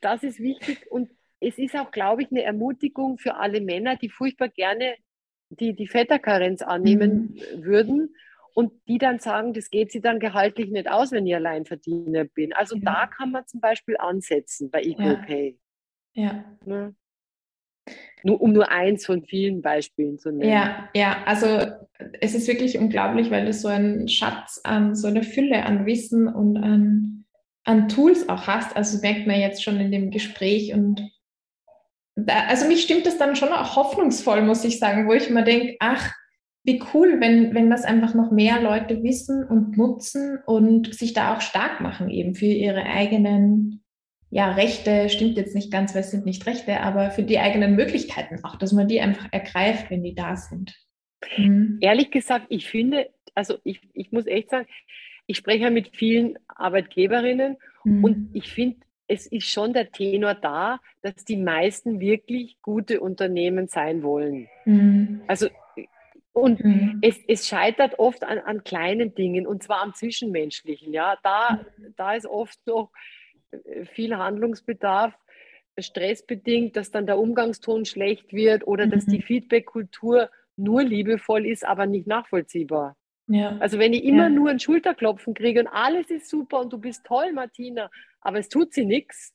das ist wichtig und es ist auch, glaube ich, eine Ermutigung für alle Männer, die furchtbar gerne die, die Väterkarenz annehmen mhm. würden und die dann sagen, das geht sie dann gehaltlich nicht aus, wenn ich Alleinverdiener bin. Also ja. da kann man zum Beispiel ansetzen bei Equal ja. Pay. Ja. Ne? Nur, um nur eins von vielen Beispielen zu nennen. Ja, ja, also es ist wirklich unglaublich, weil du so einen Schatz an, so eine Fülle an Wissen und an, an Tools auch hast. Also merkt man jetzt schon in dem Gespräch und da, also mich stimmt das dann schon auch hoffnungsvoll, muss ich sagen, wo ich mir denke, ach, wie cool, wenn, wenn das einfach noch mehr Leute wissen und nutzen und sich da auch stark machen, eben für ihre eigenen ja, Rechte, stimmt jetzt nicht ganz, weil es sind nicht Rechte, aber für die eigenen Möglichkeiten auch, dass man die einfach ergreift, wenn die da sind. Mhm. Ehrlich gesagt, ich finde, also ich, ich muss echt sagen, ich spreche ja mit vielen Arbeitgeberinnen mhm. und ich finde, es ist schon der Tenor da, dass die meisten wirklich gute Unternehmen sein wollen. Mhm. Also und mhm. es, es scheitert oft an, an kleinen Dingen und zwar am Zwischenmenschlichen. Ja, da, mhm. da ist oft noch viel Handlungsbedarf, stressbedingt, dass dann der Umgangston schlecht wird oder mhm. dass die mhm. Feedback-Kultur nur liebevoll ist, aber nicht nachvollziehbar. Ja. Also wenn ich immer ja. nur ein Schulterklopfen kriege und alles ist super und du bist toll, Martina, aber es tut sie nichts,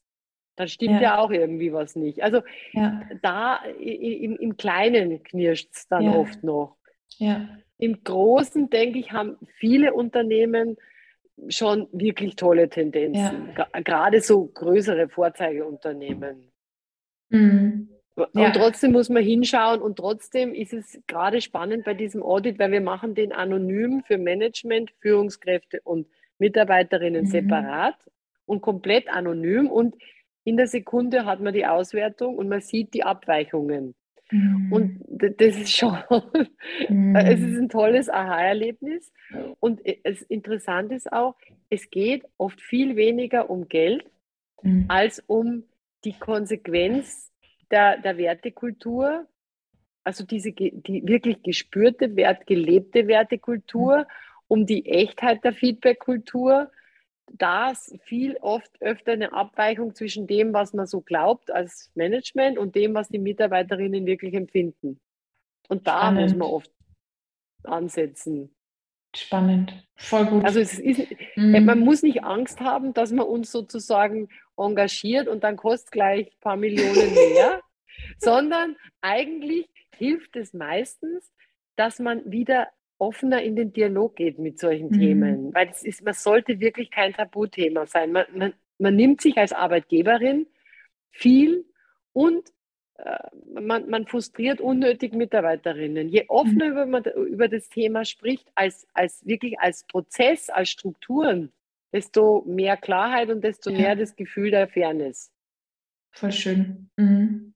dann stimmt ja. ja. auch irgendwie was nicht. Also da im, im Kleinen knirscht es dann oft noch. Im Großen, denke ich, haben viele Unternehmen schon wirklich tolle Tendenzen. Gerade so größere Vorzeigeunternehmen. Mhm. Und ja. trotzdem muss man hinschauen und trotzdem ist es gerade spannend bei diesem Audit, weil wir machen den anonym für Management, Führungskräfte und Mitarbeiterinnen mhm. separat und komplett anonym und in der Sekunde hat man die Auswertung und man sieht die Abweichungen. Mhm. Und das ist schon, mhm. es ist ein tolles Aha-Erlebnis. Und es interessant ist auch, es geht oft viel weniger um Geld mhm. als um die Konsequenz der, der Wertekultur, also diese die wirklich gespürte, wert, gelebte Wertekultur, mhm. um die Echtheit der Feedback-Kultur da ist viel oft öfter eine Abweichung zwischen dem, was man so glaubt als Management und dem, was die Mitarbeiterinnen wirklich empfinden. Und da Spannend. muss man oft ansetzen. Spannend, voll gut. Also es ist, mhm. man muss nicht Angst haben, dass man uns sozusagen engagiert und dann kostet gleich ein paar Millionen mehr, sondern eigentlich hilft es meistens, dass man wieder offener in den Dialog geht mit solchen mhm. Themen. Weil es ist, man sollte wirklich kein Tabuthema sein. Man, man, man nimmt sich als Arbeitgeberin viel und man, man, frustriert unnötig Mitarbeiterinnen. Je offener mhm. über, man, über das Thema spricht, als, als wirklich als Prozess, als Strukturen, desto mehr Klarheit und desto ja. mehr das Gefühl der Fairness. Voll schön. Mhm.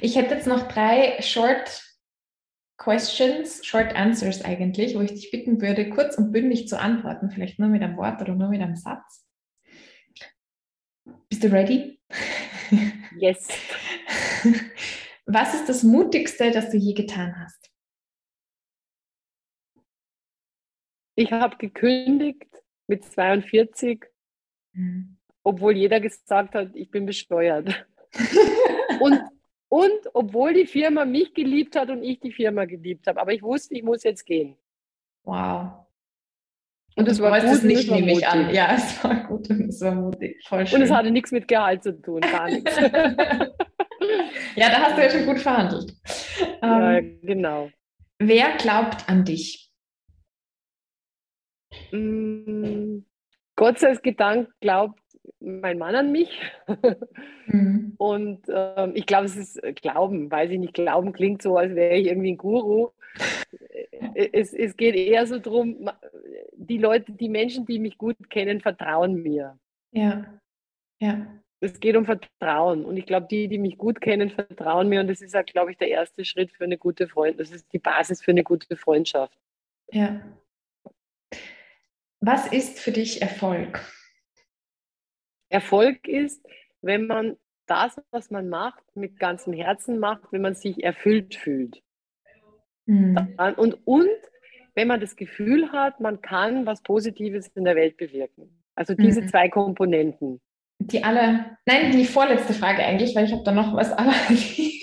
Ich hätte jetzt noch drei Short Questions, Short Answers eigentlich, wo ich dich bitten würde, kurz und bündig zu antworten, vielleicht nur mit einem Wort oder nur mit einem Satz. Bist du ready? Yes. Was ist das Mutigste, das du je getan hast? Ich habe gekündigt mit 42, mhm. obwohl jeder gesagt hat, ich bin besteuert. und und obwohl die Firma mich geliebt hat und ich die Firma geliebt habe. Aber ich wusste, ich muss jetzt gehen. Wow. Und es war gut, nicht, nehme ich an. Ja, es war gut und es war mutig. Voll schön. Und es hatte nichts mit Gehalt zu tun, gar nichts. ja, da hast du ja schon gut verhandelt. Ja, ähm, genau. Wer glaubt an dich? Mm, Gott sei Dank glaubt mein Mann an mich. Mhm. Und ähm, ich glaube, es ist Glauben, weiß ich nicht. Glauben klingt so, als wäre ich irgendwie ein Guru. Äh, es, es geht eher so darum, die Leute, die Menschen, die mich gut kennen, vertrauen mir. Ja, ja. Es geht um Vertrauen. Und ich glaube, die, die mich gut kennen, vertrauen mir. Und das ist, glaube ich, der erste Schritt für eine gute Freundschaft. Das ist die Basis für eine gute Freundschaft. Ja. Was ist für dich Erfolg? Erfolg ist, wenn man das, was man macht, mit ganzem Herzen macht, wenn man sich erfüllt fühlt. Mhm. Und, und wenn man das Gefühl hat, man kann was Positives in der Welt bewirken. Also diese mhm. zwei Komponenten. Die alle, nein, die vorletzte Frage eigentlich, weil ich habe da noch was, aber die,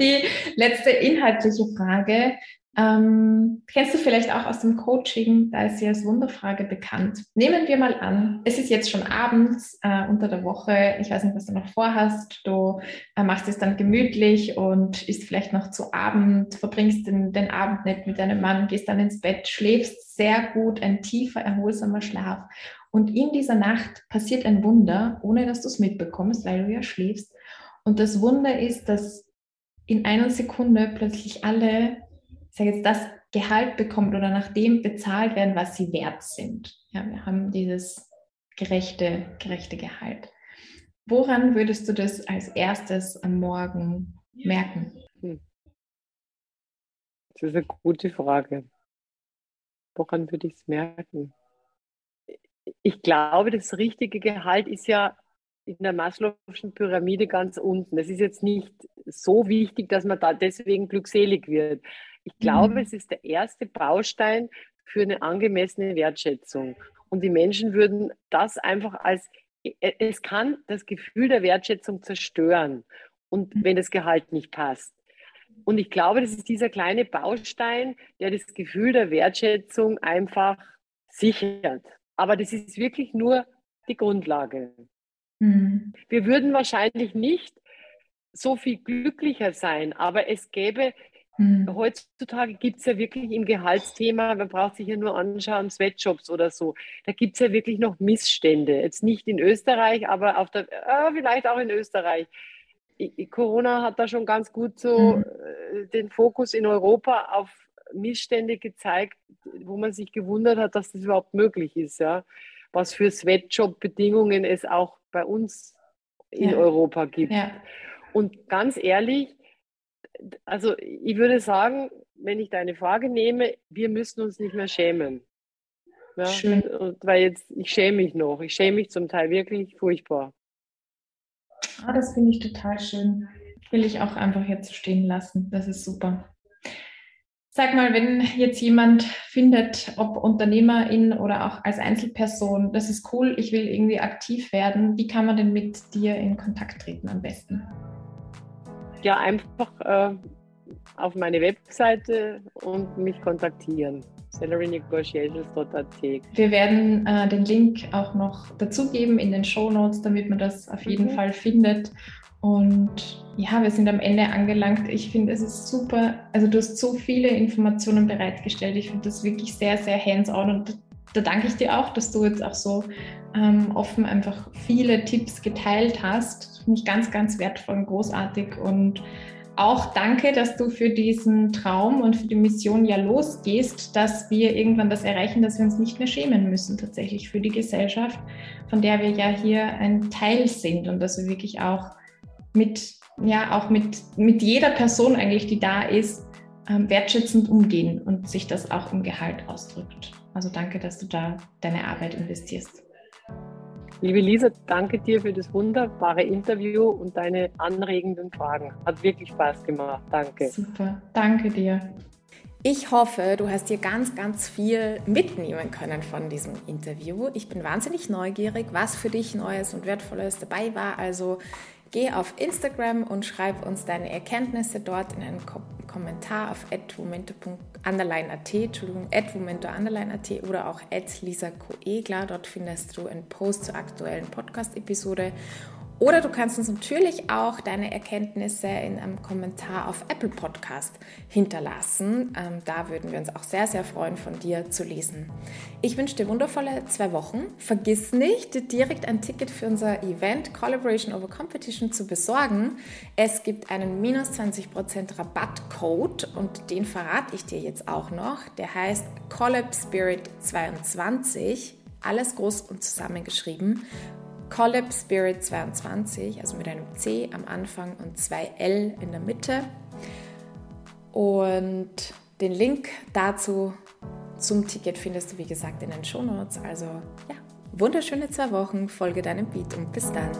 die letzte inhaltliche Frage. Ähm, kennst du vielleicht auch aus dem Coaching, da ist sie als Wunderfrage bekannt. Nehmen wir mal an, es ist jetzt schon abends äh, unter der Woche, ich weiß nicht, was du noch vorhast, du äh, machst es dann gemütlich und isst vielleicht noch zu Abend, verbringst den, den Abend nicht mit deinem Mann, gehst dann ins Bett, schläfst sehr gut, ein tiefer, erholsamer Schlaf. Und in dieser Nacht passiert ein Wunder, ohne dass du es mitbekommst, weil du ja schläfst. Und das Wunder ist, dass in einer Sekunde plötzlich alle sage jetzt, das Gehalt bekommt oder nach dem bezahlt werden, was sie wert sind. Ja, wir haben dieses gerechte, gerechte Gehalt. Woran würdest du das als erstes am Morgen merken? Hm. Das ist eine gute Frage. Woran würde ich es merken? Ich glaube, das richtige Gehalt ist ja in der Maslow'schen Pyramide ganz unten. Es ist jetzt nicht so wichtig, dass man da deswegen glückselig wird. Ich glaube, mhm. es ist der erste Baustein für eine angemessene Wertschätzung. Und die Menschen würden das einfach als, e, es kann das Gefühl der Wertschätzung zerstören. Und mhm. wenn das Gehalt nicht passt. Und ich glaube, das ist dieser kleine Baustein, der das Gefühl der Wertschätzung einfach sichert. Aber das ist wirklich nur die Grundlage. Mhm. Wir würden wahrscheinlich nicht so viel glücklicher sein, aber es gäbe Mhm. Heutzutage gibt es ja wirklich im Gehaltsthema, man braucht sich ja nur anschauen, Sweatshops oder so, da gibt es ja wirklich noch Missstände. Jetzt nicht in Österreich, aber auf der, äh, vielleicht auch in Österreich. Corona hat da schon ganz gut so mhm. Äh, den Fokus in Europa auf Missstände gezeigt, wo man sich gewundert hat, dass das überhaupt möglich ist. Ja? Was für Sweatshop-Bedingungen es auch bei uns in ja. Europa gibt. Ja. Und ganz ehrlich, also ich würde sagen, wenn ich deine Frage nehme, wir müssen uns nicht mehr schämen. Ja? Schön. Und weil jetzt, ich schäme mich noch. Ich schäme mich zum Teil wirklich furchtbar. Ah, das finde ich total schön. Will ich auch einfach jetzt stehen lassen. Das ist super. Sag mal, wenn jetzt jemand findet, ob Unternehmerin oder auch als Einzelperson, das ist cool, ich will irgendwie aktiv werden, wie kann man denn mit dir in Kontakt treten am besten? Ja, einfach äh, auf meine Webseite und mich kontaktieren. salarynegotiations.at. Wir werden äh, den Link auch noch dazugeben in den Show Notes, damit man das auf jeden mhm. Fall findet. Und ja, wir sind am Ende angelangt. Ich finde, es ist super. Also du hast so viele Informationen bereitgestellt. Ich finde das wirklich sehr, sehr hands-on und da danke ich dir auch, dass du jetzt auch so ähm, offen einfach viele Tipps geteilt hast. Finde ich ganz, ganz wertvoll und großartig. Und auch danke, dass du für diesen Traum und für die Mission ja losgehst, dass wir irgendwann das erreichen, dass wir uns nicht mehr schämen müssen, tatsächlich für die Gesellschaft, von der wir ja hier ein Teil sind und dass wir wirklich auch mit, ja, auch mit, mit jeder Person eigentlich, die da ist, ähm, wertschätzend umgehen und sich das auch im Gehalt ausdrückt. Also danke, dass du da deine Arbeit investierst. Liebe Lisa, danke dir für das wunderbare Interview und deine anregenden Fragen. Hat wirklich Spaß gemacht. Danke. Super, danke dir. Ich hoffe, du hast dir ganz, ganz viel mitnehmen können von diesem Interview. Ich bin wahnsinnig neugierig, was für dich Neues und Wertvolles dabei war. Also Geh auf Instagram und schreib uns deine Erkenntnisse dort in einen Kommentar auf @momento.underline.at, Entschuldigung, oder auch Koegler. Dort findest du einen Post zur aktuellen Podcast-Episode oder du kannst uns natürlich auch deine Erkenntnisse in einem Kommentar auf Apple Podcast hinterlassen. Ähm, da würden wir uns auch sehr, sehr freuen, von dir zu lesen. Ich wünsche dir wundervolle zwei Wochen. Vergiss nicht, dir direkt ein Ticket für unser Event Collaboration over Competition zu besorgen. Es gibt einen minus 20% Rabattcode und den verrate ich dir jetzt auch noch. Der heißt Collab Spirit 22. Alles groß und zusammengeschrieben. Collab Spirit 22, also mit einem C am Anfang und zwei L in der Mitte. Und den Link dazu zum Ticket findest du, wie gesagt, in den Show Notes. Also ja, wunderschöne zwei Wochen, folge deinem Beat und bis dann.